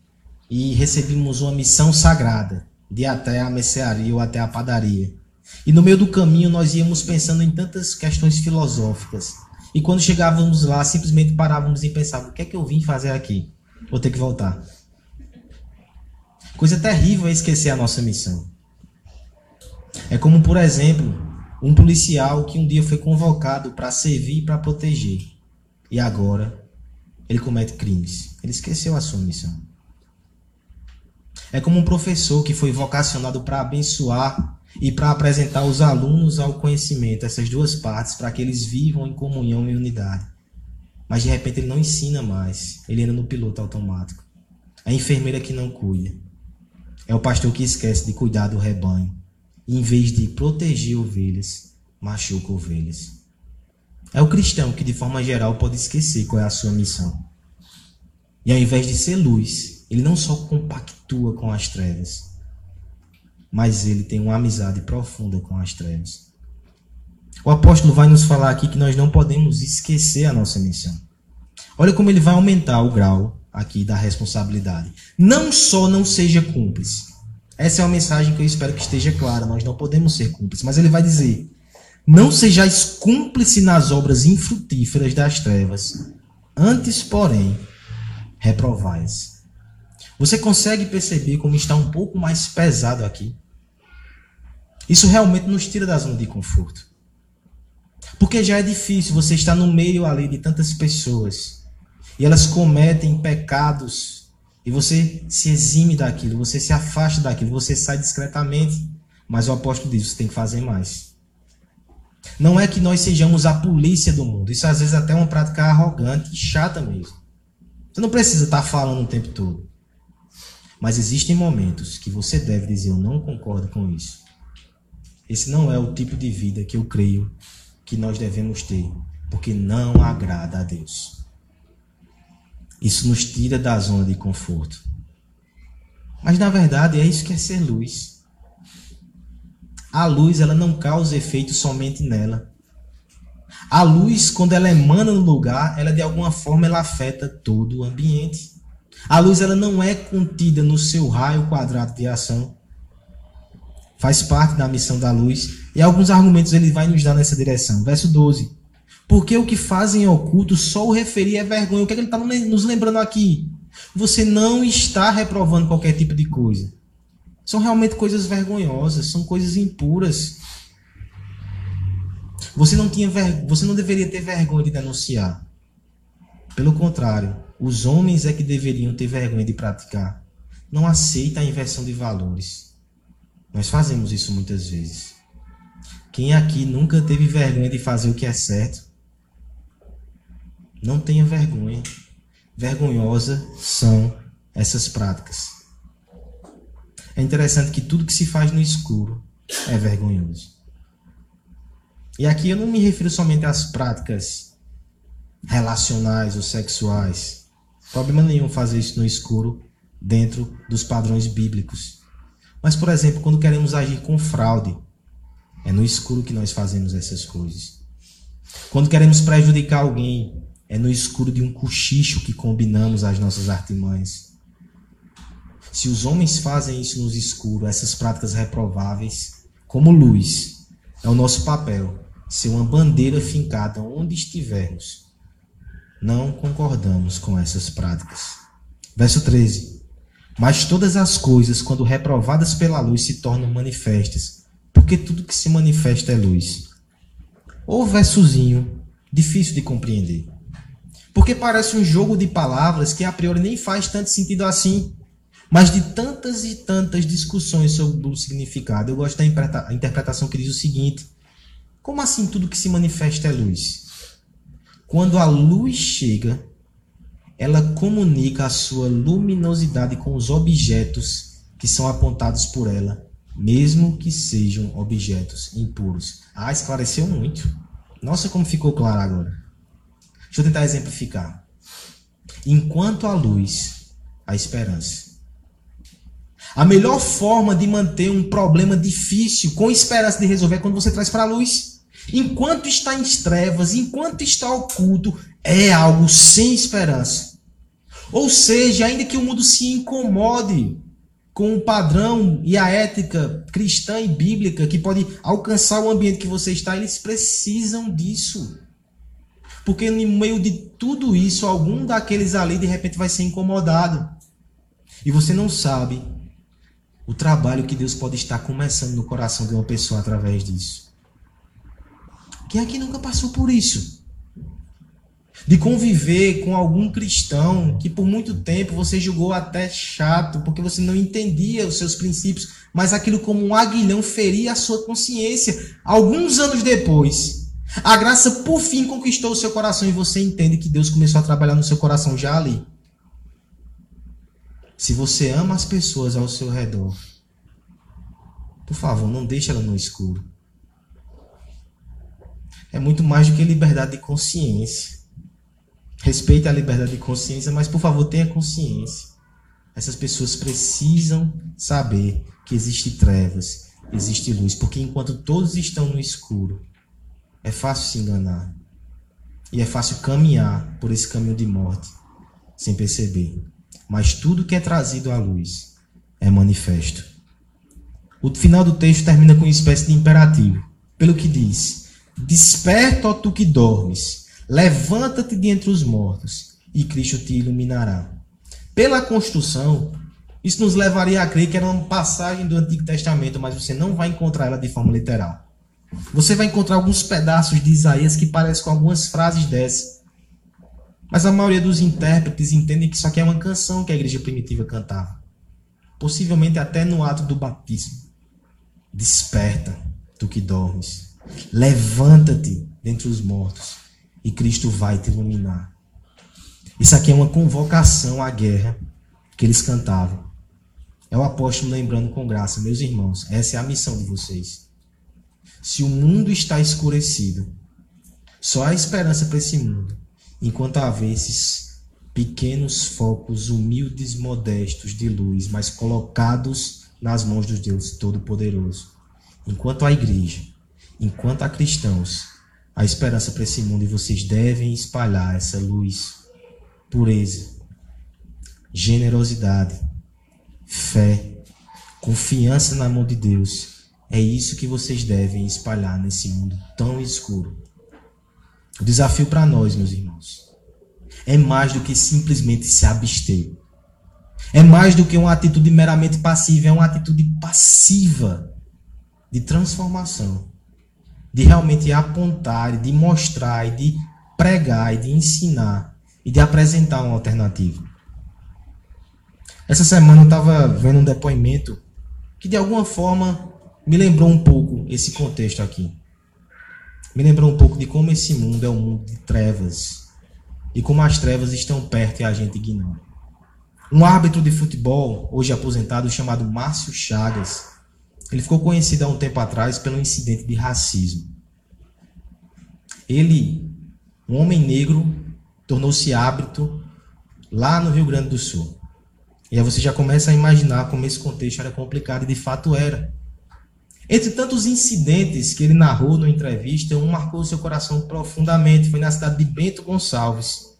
e recebíamos uma missão sagrada de até a mercearia ou até a padaria. E no meio do caminho nós íamos pensando em tantas questões filosóficas. E quando chegávamos lá, simplesmente parávamos e pensávamos: o que é que eu vim fazer aqui? Vou ter que voltar. Coisa terrível é esquecer a nossa missão. É como, por exemplo, um policial que um dia foi convocado para servir e para proteger. E agora ele comete crimes. Ele esqueceu a sua missão. É como um professor que foi vocacionado para abençoar e para apresentar os alunos ao conhecimento, essas duas partes, para que eles vivam em comunhão e unidade. Mas de repente ele não ensina mais, ele entra no piloto automático. É a enfermeira que não cuida. É o pastor que esquece de cuidar do rebanho. Em vez de proteger ovelhas, machuca ovelhas. É o cristão que, de forma geral, pode esquecer qual é a sua missão. E ao invés de ser luz, ele não só compactua com as trevas, mas ele tem uma amizade profunda com as trevas. O apóstolo vai nos falar aqui que nós não podemos esquecer a nossa missão. Olha como ele vai aumentar o grau aqui da responsabilidade. Não só não seja cúmplice. Essa é uma mensagem que eu espero que esteja clara. Nós não podemos ser cúmplices. Mas ele vai dizer: Não sejais cúmplice nas obras infrutíferas das trevas. Antes, porém, reprovais. Você consegue perceber como está um pouco mais pesado aqui? Isso realmente nos tira da zona de conforto. Porque já é difícil você estar no meio ali de tantas pessoas e elas cometem pecados e você se exime daquilo, você se afasta daquilo, você sai discretamente. Mas o apóstolo diz: você tem que fazer mais. Não é que nós sejamos a polícia do mundo. Isso às vezes até é uma prática arrogante e chata mesmo. Você não precisa estar falando o tempo todo. Mas existem momentos que você deve dizer: Eu não concordo com isso. Esse não é o tipo de vida que eu creio que nós devemos ter, porque não agrada a Deus. Isso nos tira da zona de conforto. Mas na verdade é isso que é ser luz. A luz ela não causa efeito somente nela. A luz, quando ela emana no lugar, ela de alguma forma ela afeta todo o ambiente. A luz ela não é contida no seu raio quadrado de ação. Faz parte da missão da luz. E alguns argumentos ele vai nos dar nessa direção. Verso 12. Porque o que fazem oculto só o referir é vergonha. O que, é que ele está nos lembrando aqui? Você não está reprovando qualquer tipo de coisa. São realmente coisas vergonhosas, são coisas impuras. Você não, tinha ver... você não deveria ter vergonha de denunciar. Pelo contrário, os homens é que deveriam ter vergonha de praticar. Não aceita a inversão de valores. Nós fazemos isso muitas vezes. Quem aqui nunca teve vergonha de fazer o que é certo? Não tenha vergonha. Vergonhosa são essas práticas. É interessante que tudo que se faz no escuro é vergonhoso. E aqui eu não me refiro somente às práticas relacionais ou sexuais Problema nenhum fazer isso no escuro, dentro dos padrões bíblicos. Mas, por exemplo, quando queremos agir com fraude, é no escuro que nós fazemos essas coisas. Quando queremos prejudicar alguém, é no escuro de um cochicho que combinamos as nossas artimanhas. Se os homens fazem isso nos escuros, essas práticas reprováveis, como luz, É o nosso papel ser uma bandeira fincada onde estivermos. Não concordamos com essas práticas. Verso 13. Mas todas as coisas, quando reprovadas pela luz, se tornam manifestas, porque tudo que se manifesta é luz. Ou versozinho difícil de compreender. Porque parece um jogo de palavras que a priori nem faz tanto sentido assim. Mas de tantas e tantas discussões sobre o significado, eu gosto da interpretação que diz o seguinte: como assim tudo que se manifesta é luz? Quando a luz chega, ela comunica a sua luminosidade com os objetos que são apontados por ela, mesmo que sejam objetos impuros. Ah, esclareceu muito. Nossa, como ficou claro agora. Deixa eu tentar exemplificar. Enquanto a luz, a esperança. A melhor forma de manter um problema difícil com esperança de resolver é quando você traz para a luz. Enquanto está em trevas, enquanto está oculto, é algo sem esperança. Ou seja, ainda que o mundo se incomode com o padrão e a ética cristã e bíblica que pode alcançar o ambiente que você está, eles precisam disso. Porque no meio de tudo isso, algum daqueles ali de repente vai ser incomodado. E você não sabe o trabalho que Deus pode estar começando no coração de uma pessoa através disso. Quem aqui nunca passou por isso? de conviver com algum cristão que por muito tempo você julgou até chato, porque você não entendia os seus princípios, mas aquilo como um aguilhão feria a sua consciência. Alguns anos depois, a graça por fim conquistou o seu coração e você entende que Deus começou a trabalhar no seu coração já ali. Se você ama as pessoas ao seu redor, por favor, não deixe ela no escuro. É muito mais do que liberdade de consciência. Respeite a liberdade de consciência, mas por favor tenha consciência. Essas pessoas precisam saber que existe trevas, existe luz, porque enquanto todos estão no escuro, é fácil se enganar. E é fácil caminhar por esse caminho de morte sem perceber. Mas tudo que é trazido à luz é manifesto. O final do texto termina com uma espécie de imperativo, pelo que diz: Desperta, ó tu que dormes, Levanta-te de entre os mortos, e Cristo te iluminará. Pela construção, isso nos levaria a crer que era uma passagem do Antigo Testamento, mas você não vai encontrar ela de forma literal. Você vai encontrar alguns pedaços de Isaías que parecem com algumas frases dessas. Mas a maioria dos intérpretes entendem que isso aqui é uma canção que a igreja primitiva cantava. Possivelmente até no ato do batismo. Desperta, tu que dormes. Levanta-te dentre os mortos e Cristo vai te iluminar. Isso aqui é uma convocação à guerra que eles cantavam. É o apóstolo lembrando com graça, meus irmãos, essa é a missão de vocês. Se o mundo está escurecido, só há esperança para esse mundo, enquanto haver esses pequenos focos humildes, modestos de luz, mas colocados nas mãos do Deus Todo-Poderoso. Enquanto a igreja, enquanto há cristãos a esperança para esse mundo e vocês devem espalhar essa luz, pureza, generosidade, fé, confiança na mão de Deus. É isso que vocês devem espalhar nesse mundo tão escuro. O desafio para nós, meus irmãos, é mais do que simplesmente se abster. É mais do que uma atitude meramente passiva, é uma atitude passiva de transformação de realmente apontar, de mostrar, de pregar, de ensinar, e de apresentar uma alternativa. Essa semana eu estava vendo um depoimento que de alguma forma me lembrou um pouco esse contexto aqui. Me lembrou um pouco de como esse mundo é um mundo de trevas e como as trevas estão perto e a gente ignora. Um árbitro de futebol, hoje aposentado, chamado Márcio Chagas, ele ficou conhecido há um tempo atrás pelo incidente de racismo. Ele, um homem negro, tornou-se hábito lá no Rio Grande do Sul. E aí você já começa a imaginar como esse contexto era complicado e de fato era. Entre tantos incidentes que ele narrou na entrevista, um marcou seu coração profundamente. Foi na cidade de Bento Gonçalves,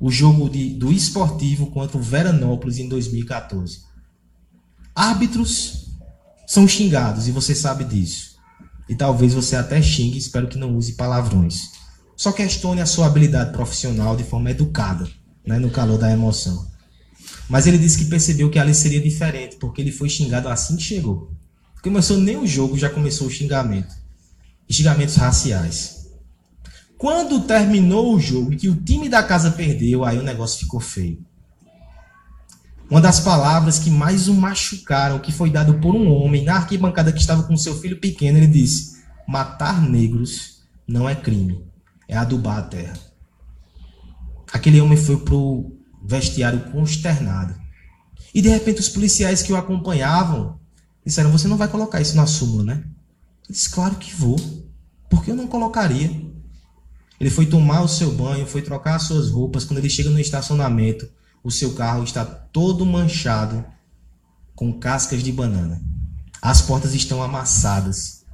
o jogo de, do esportivo contra o Veranópolis em 2014. Árbitros são xingados e você sabe disso. E talvez você até xingue, espero que não use palavrões. Só questione a sua habilidade profissional de forma educada, né, no calor da emoção. Mas ele disse que percebeu que ali seria diferente, porque ele foi xingado assim que chegou. Começou nem o jogo, já começou o xingamento. Xingamentos raciais. Quando terminou o jogo e que o time da casa perdeu, aí o negócio ficou feio. Uma das palavras que mais o machucaram, que foi dado por um homem na arquibancada que estava com seu filho pequeno, ele disse: Matar negros não é crime, é adubar a terra. Aquele homem foi pro vestiário consternado. E de repente os policiais que o acompanhavam disseram: Você não vai colocar isso na súmula, né? Ele disse: Claro que vou. Por que eu não colocaria? Ele foi tomar o seu banho, foi trocar as suas roupas. Quando ele chega no estacionamento, o seu carro está todo manchado com cascas de banana. As portas estão amassadas.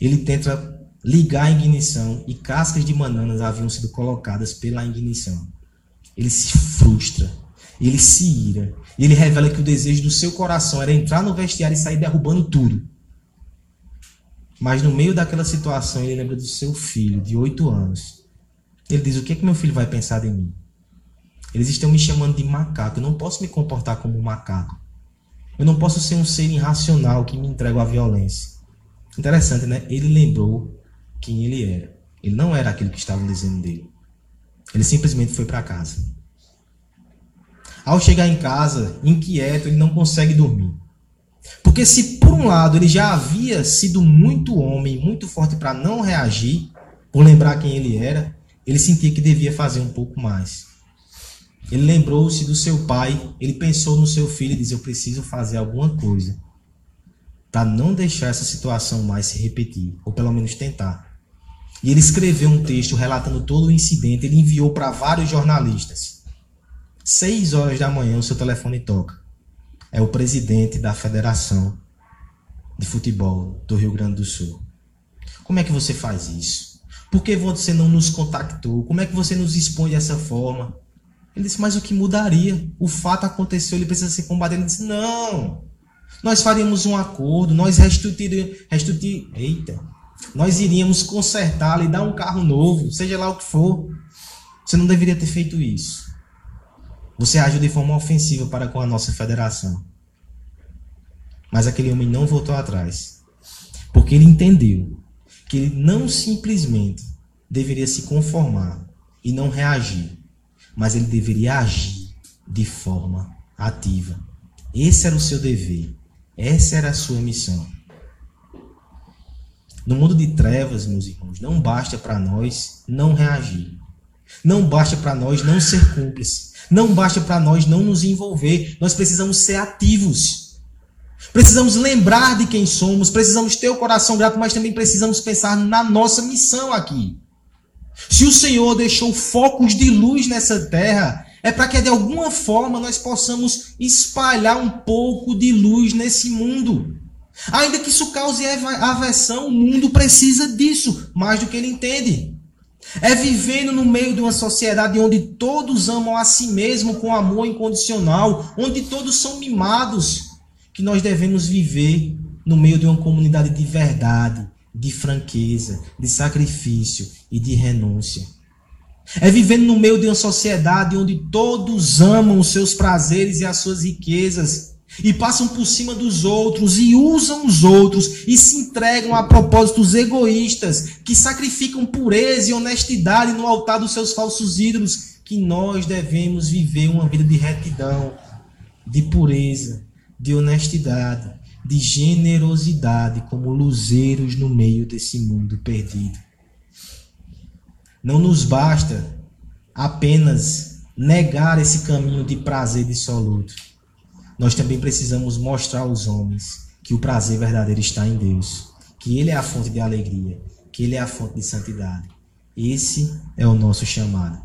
Ele tenta ligar a ignição e cascas de bananas haviam sido colocadas pela ignição. Ele se frustra, ele se ira, e ele revela que o desejo do seu coração era entrar no vestiário e sair derrubando tudo. Mas no meio daquela situação, ele lembra do seu filho, de oito anos. Ele diz: O que é que meu filho vai pensar de mim? Eles estão me chamando de macaco. Eu não posso me comportar como um macaco. Eu não posso ser um ser irracional que me entrega à violência. Interessante, né? Ele lembrou quem ele era. Ele não era aquilo que estavam dizendo dele. Ele simplesmente foi para casa. Ao chegar em casa, inquieto, ele não consegue dormir. Porque se por um lado ele já havia sido muito homem, muito forte para não reagir, por lembrar quem ele era, ele sentia que devia fazer um pouco mais. Ele lembrou-se do seu pai, ele pensou no seu filho e disse: Eu preciso fazer alguma coisa para não deixar essa situação mais se repetir, ou pelo menos tentar. E ele escreveu um texto relatando todo o incidente, ele enviou para vários jornalistas. Seis horas da manhã o seu telefone toca. É o presidente da Federação de Futebol do Rio Grande do Sul. Como é que você faz isso? Por que você não nos contactou? Como é que você nos expõe dessa forma? Ele disse, mas o que mudaria? O fato aconteceu, ele precisa ser combatido. Ele disse, não. Nós faríamos um acordo, nós restituiríamos. Restituir, eita. Nós iríamos consertá-lo e dar um carro novo, seja lá o que for. Você não deveria ter feito isso. Você agiu de forma ofensiva para com a nossa federação. Mas aquele homem não voltou atrás. Porque ele entendeu que ele não simplesmente deveria se conformar e não reagir mas ele deveria agir de forma ativa. Esse era o seu dever, essa era a sua missão. No mundo de trevas, meus irmãos, não basta para nós não reagir. Não basta para nós não ser cúmplices. Não basta para nós não nos envolver. Nós precisamos ser ativos. Precisamos lembrar de quem somos, precisamos ter o coração grato, mas também precisamos pensar na nossa missão aqui. Se o Senhor deixou focos de luz nessa terra, é para que de alguma forma nós possamos espalhar um pouco de luz nesse mundo. Ainda que isso cause aversão, o mundo precisa disso, mais do que ele entende. É vivendo no meio de uma sociedade onde todos amam a si mesmo com amor incondicional, onde todos são mimados, que nós devemos viver no meio de uma comunidade de verdade, de franqueza, de sacrifício e de renúncia. É vivendo no meio de uma sociedade onde todos amam os seus prazeres e as suas riquezas e passam por cima dos outros e usam os outros e se entregam a propósitos egoístas que sacrificam pureza e honestidade no altar dos seus falsos ídolos, que nós devemos viver uma vida de retidão, de pureza, de honestidade de generosidade como luzeiros no meio desse mundo perdido. Não nos basta apenas negar esse caminho de prazer dissoluto. Nós também precisamos mostrar aos homens que o prazer verdadeiro está em Deus, que Ele é a fonte de alegria, que Ele é a fonte de santidade. Esse é o nosso chamado.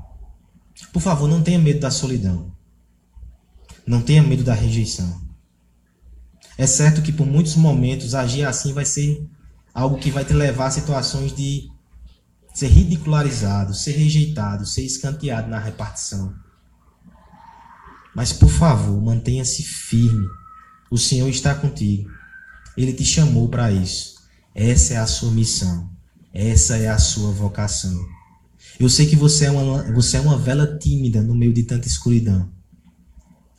Por favor, não tenha medo da solidão. Não tenha medo da rejeição. É certo que por muitos momentos agir assim vai ser algo que vai te levar a situações de ser ridicularizado, ser rejeitado, ser escanteado na repartição. Mas por favor, mantenha-se firme. O Senhor está contigo. Ele te chamou para isso. Essa é a sua missão. Essa é a sua vocação. Eu sei que você é uma, você é uma vela tímida no meio de tanta escuridão.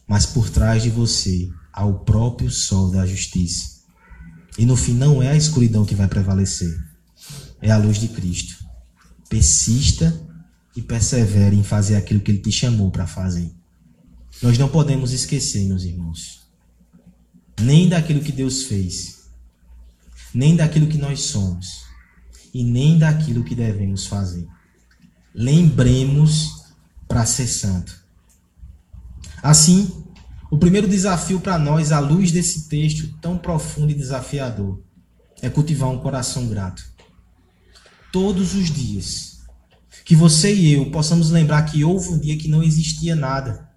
Mas por trás de você há o próprio sol da justiça. E no fim não é a escuridão que vai prevalecer. É a luz de Cristo. Persista e persevere em fazer aquilo que ele te chamou para fazer. Nós não podemos esquecer, meus irmãos, nem daquilo que Deus fez, nem daquilo que nós somos, e nem daquilo que devemos fazer. Lembremos para ser santo. Assim, o primeiro desafio para nós, à luz desse texto tão profundo e desafiador, é cultivar um coração grato. Todos os dias. Que você e eu possamos lembrar que houve um dia que não existia nada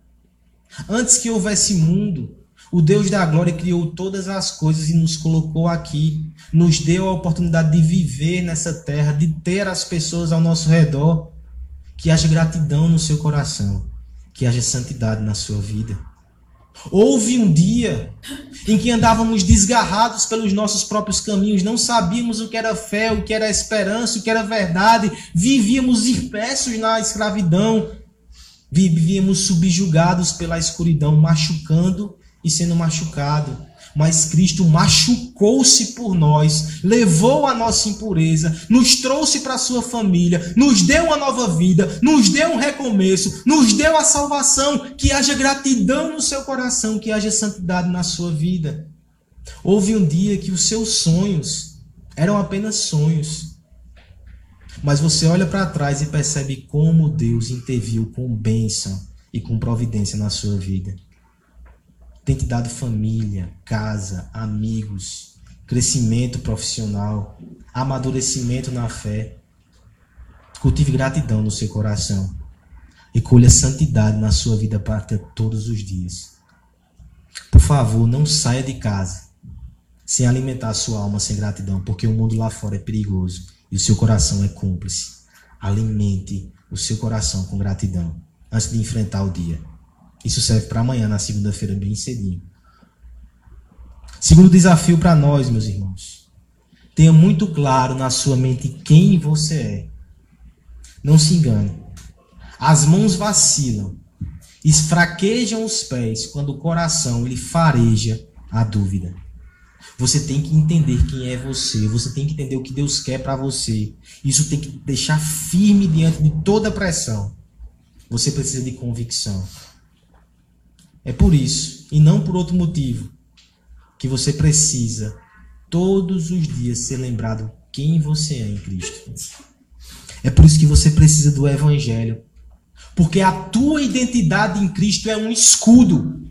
Antes que houvesse mundo, o Deus da glória criou todas as coisas e nos colocou aqui. Nos deu a oportunidade de viver nessa terra, de ter as pessoas ao nosso redor. Que haja gratidão no seu coração, que haja santidade na sua vida. Houve um dia em que andávamos desgarrados pelos nossos próprios caminhos, não sabíamos o que era fé, o que era esperança, o que era verdade, vivíamos imersos na escravidão, Vivíamos subjugados pela escuridão, machucando e sendo machucado. Mas Cristo machucou-se por nós, levou a nossa impureza, nos trouxe para a sua família, nos deu uma nova vida, nos deu um recomeço, nos deu a salvação. Que haja gratidão no seu coração, que haja santidade na sua vida. Houve um dia que os seus sonhos eram apenas sonhos mas você olha para trás e percebe como Deus interviu com bênção e com providência na sua vida. Tem te dado família, casa, amigos, crescimento profissional, amadurecimento na fé. Cultive gratidão no seu coração e colha santidade na sua vida para ter todos os dias. Por favor, não saia de casa sem alimentar a sua alma sem gratidão, porque o mundo lá fora é perigoso e o seu coração é cúmplice. Alimente o seu coração com gratidão antes de enfrentar o dia. Isso serve para amanhã, na segunda-feira, bem cedinho. Segundo desafio para nós, meus irmãos. Tenha muito claro na sua mente quem você é. Não se engane. As mãos vacilam, esfraquejam os pés quando o coração ele fareja a dúvida. Você tem que entender quem é você, você tem que entender o que Deus quer para você. Isso tem que deixar firme diante de toda pressão. Você precisa de convicção. É por isso, e não por outro motivo, que você precisa todos os dias ser lembrado quem você é em Cristo. É por isso que você precisa do Evangelho. Porque a tua identidade em Cristo é um escudo.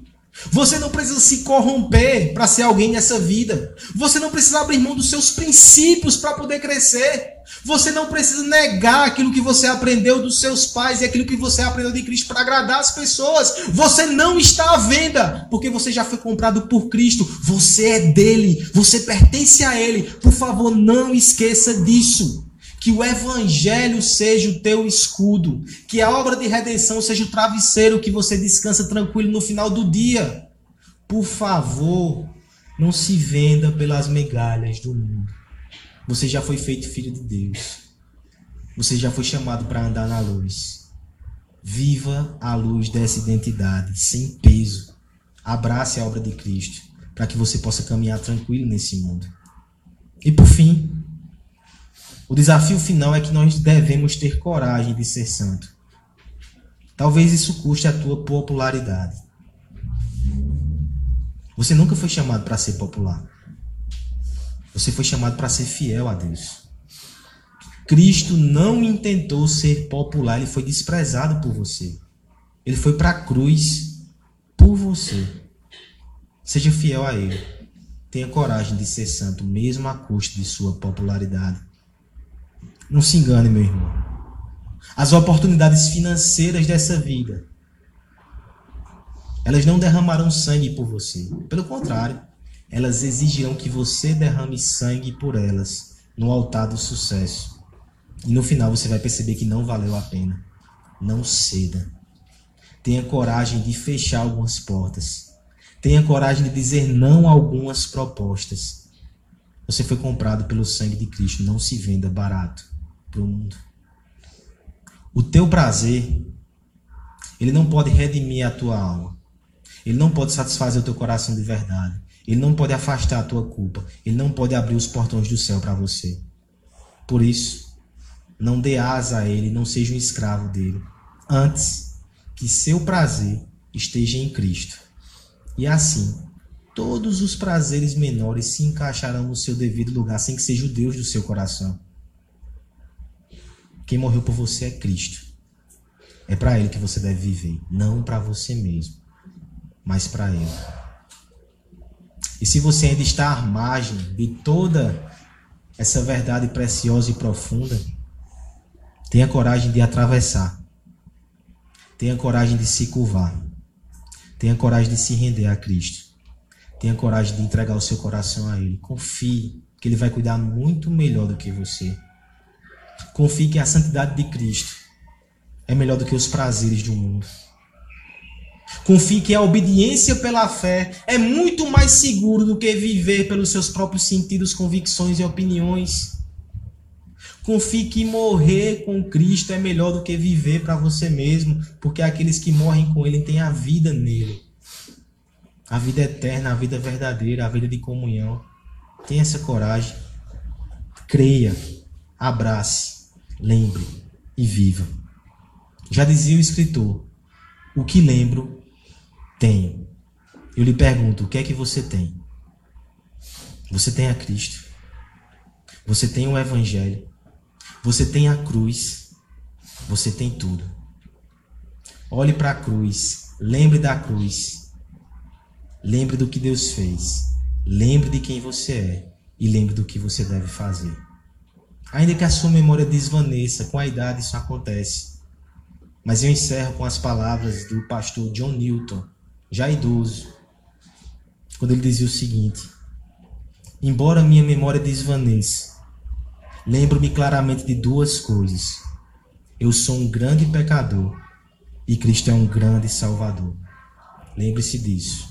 Você não precisa se corromper para ser alguém nessa vida. Você não precisa abrir mão dos seus princípios para poder crescer. Você não precisa negar aquilo que você aprendeu dos seus pais e aquilo que você aprendeu de Cristo para agradar as pessoas. Você não está à venda, porque você já foi comprado por Cristo. Você é dele, você pertence a ele. Por favor, não esqueça disso. Que o evangelho seja o teu escudo, que a obra de redenção seja o travesseiro que você descansa tranquilo no final do dia. Por favor, não se venda pelas migalhas do mundo. Você já foi feito filho de Deus. Você já foi chamado para andar na luz. Viva a luz dessa identidade, sem peso. Abrace a obra de Cristo, para que você possa caminhar tranquilo nesse mundo. E por fim, o desafio final é que nós devemos ter coragem de ser santo. Talvez isso custe a tua popularidade. Você nunca foi chamado para ser popular. Você foi chamado para ser fiel a Deus. Cristo não intentou ser popular, ele foi desprezado por você. Ele foi para a cruz por você. Seja fiel a ele. Tenha coragem de ser santo, mesmo a custo de sua popularidade. Não se engane, meu irmão. As oportunidades financeiras dessa vida, elas não derramarão sangue por você. Pelo contrário, elas exigirão que você derrame sangue por elas no altar do sucesso. E no final você vai perceber que não valeu a pena. Não ceda. Tenha coragem de fechar algumas portas. Tenha coragem de dizer não a algumas propostas Você foi comprado pelo sangue de Cristo. Não se venda barato para o mundo. O teu prazer, ele não pode redimir a tua alma. Ele não pode satisfazer o teu coração de verdade. Ele não pode afastar a tua culpa. Ele não pode abrir os portões do céu para você. Por isso, não dê asa a ele, não seja um escravo dele. Antes, que seu prazer esteja em Cristo. E assim, todos os prazeres menores se encaixarão no seu devido lugar, sem que seja o Deus do seu coração. Quem morreu por você é Cristo. É para Ele que você deve viver, não para você mesmo, mas para Ele. E se você ainda está à margem de toda essa verdade preciosa e profunda, tenha coragem de atravessar. Tenha coragem de se curvar. Tenha coragem de se render a Cristo. Tenha coragem de entregar o seu coração a Ele. Confie que Ele vai cuidar muito melhor do que você. Confie que a santidade de Cristo é melhor do que os prazeres do mundo. Confie que a obediência pela fé é muito mais seguro do que viver pelos seus próprios sentidos, convicções e opiniões. Confie que morrer com Cristo é melhor do que viver para você mesmo, porque aqueles que morrem com Ele têm a vida nele. A vida eterna, a vida verdadeira, a vida de comunhão. Tenha essa coragem. Creia, abrace, lembre e viva. Já dizia o escritor: O que lembro, tenho. Eu lhe pergunto: o que é que você tem? Você tem a Cristo. Você tem o Evangelho. Você tem a cruz. Você tem tudo. Olhe para a cruz. Lembre da cruz. Lembre do que Deus fez. Lembre de quem você é. E lembre do que você deve fazer. Ainda que a sua memória desvaneça, com a idade isso acontece. Mas eu encerro com as palavras do pastor John Newton, já idoso, quando ele dizia o seguinte: Embora minha memória desvaneça, lembro-me claramente de duas coisas. Eu sou um grande pecador e Cristo é um grande salvador. Lembre-se disso.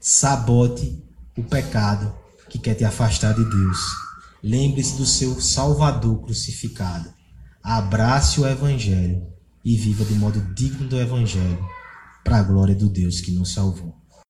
Sabote o pecado que quer te afastar de Deus. Lembre-se do seu Salvador crucificado. Abrace o Evangelho e viva de modo digno do Evangelho, para a glória do Deus que nos salvou.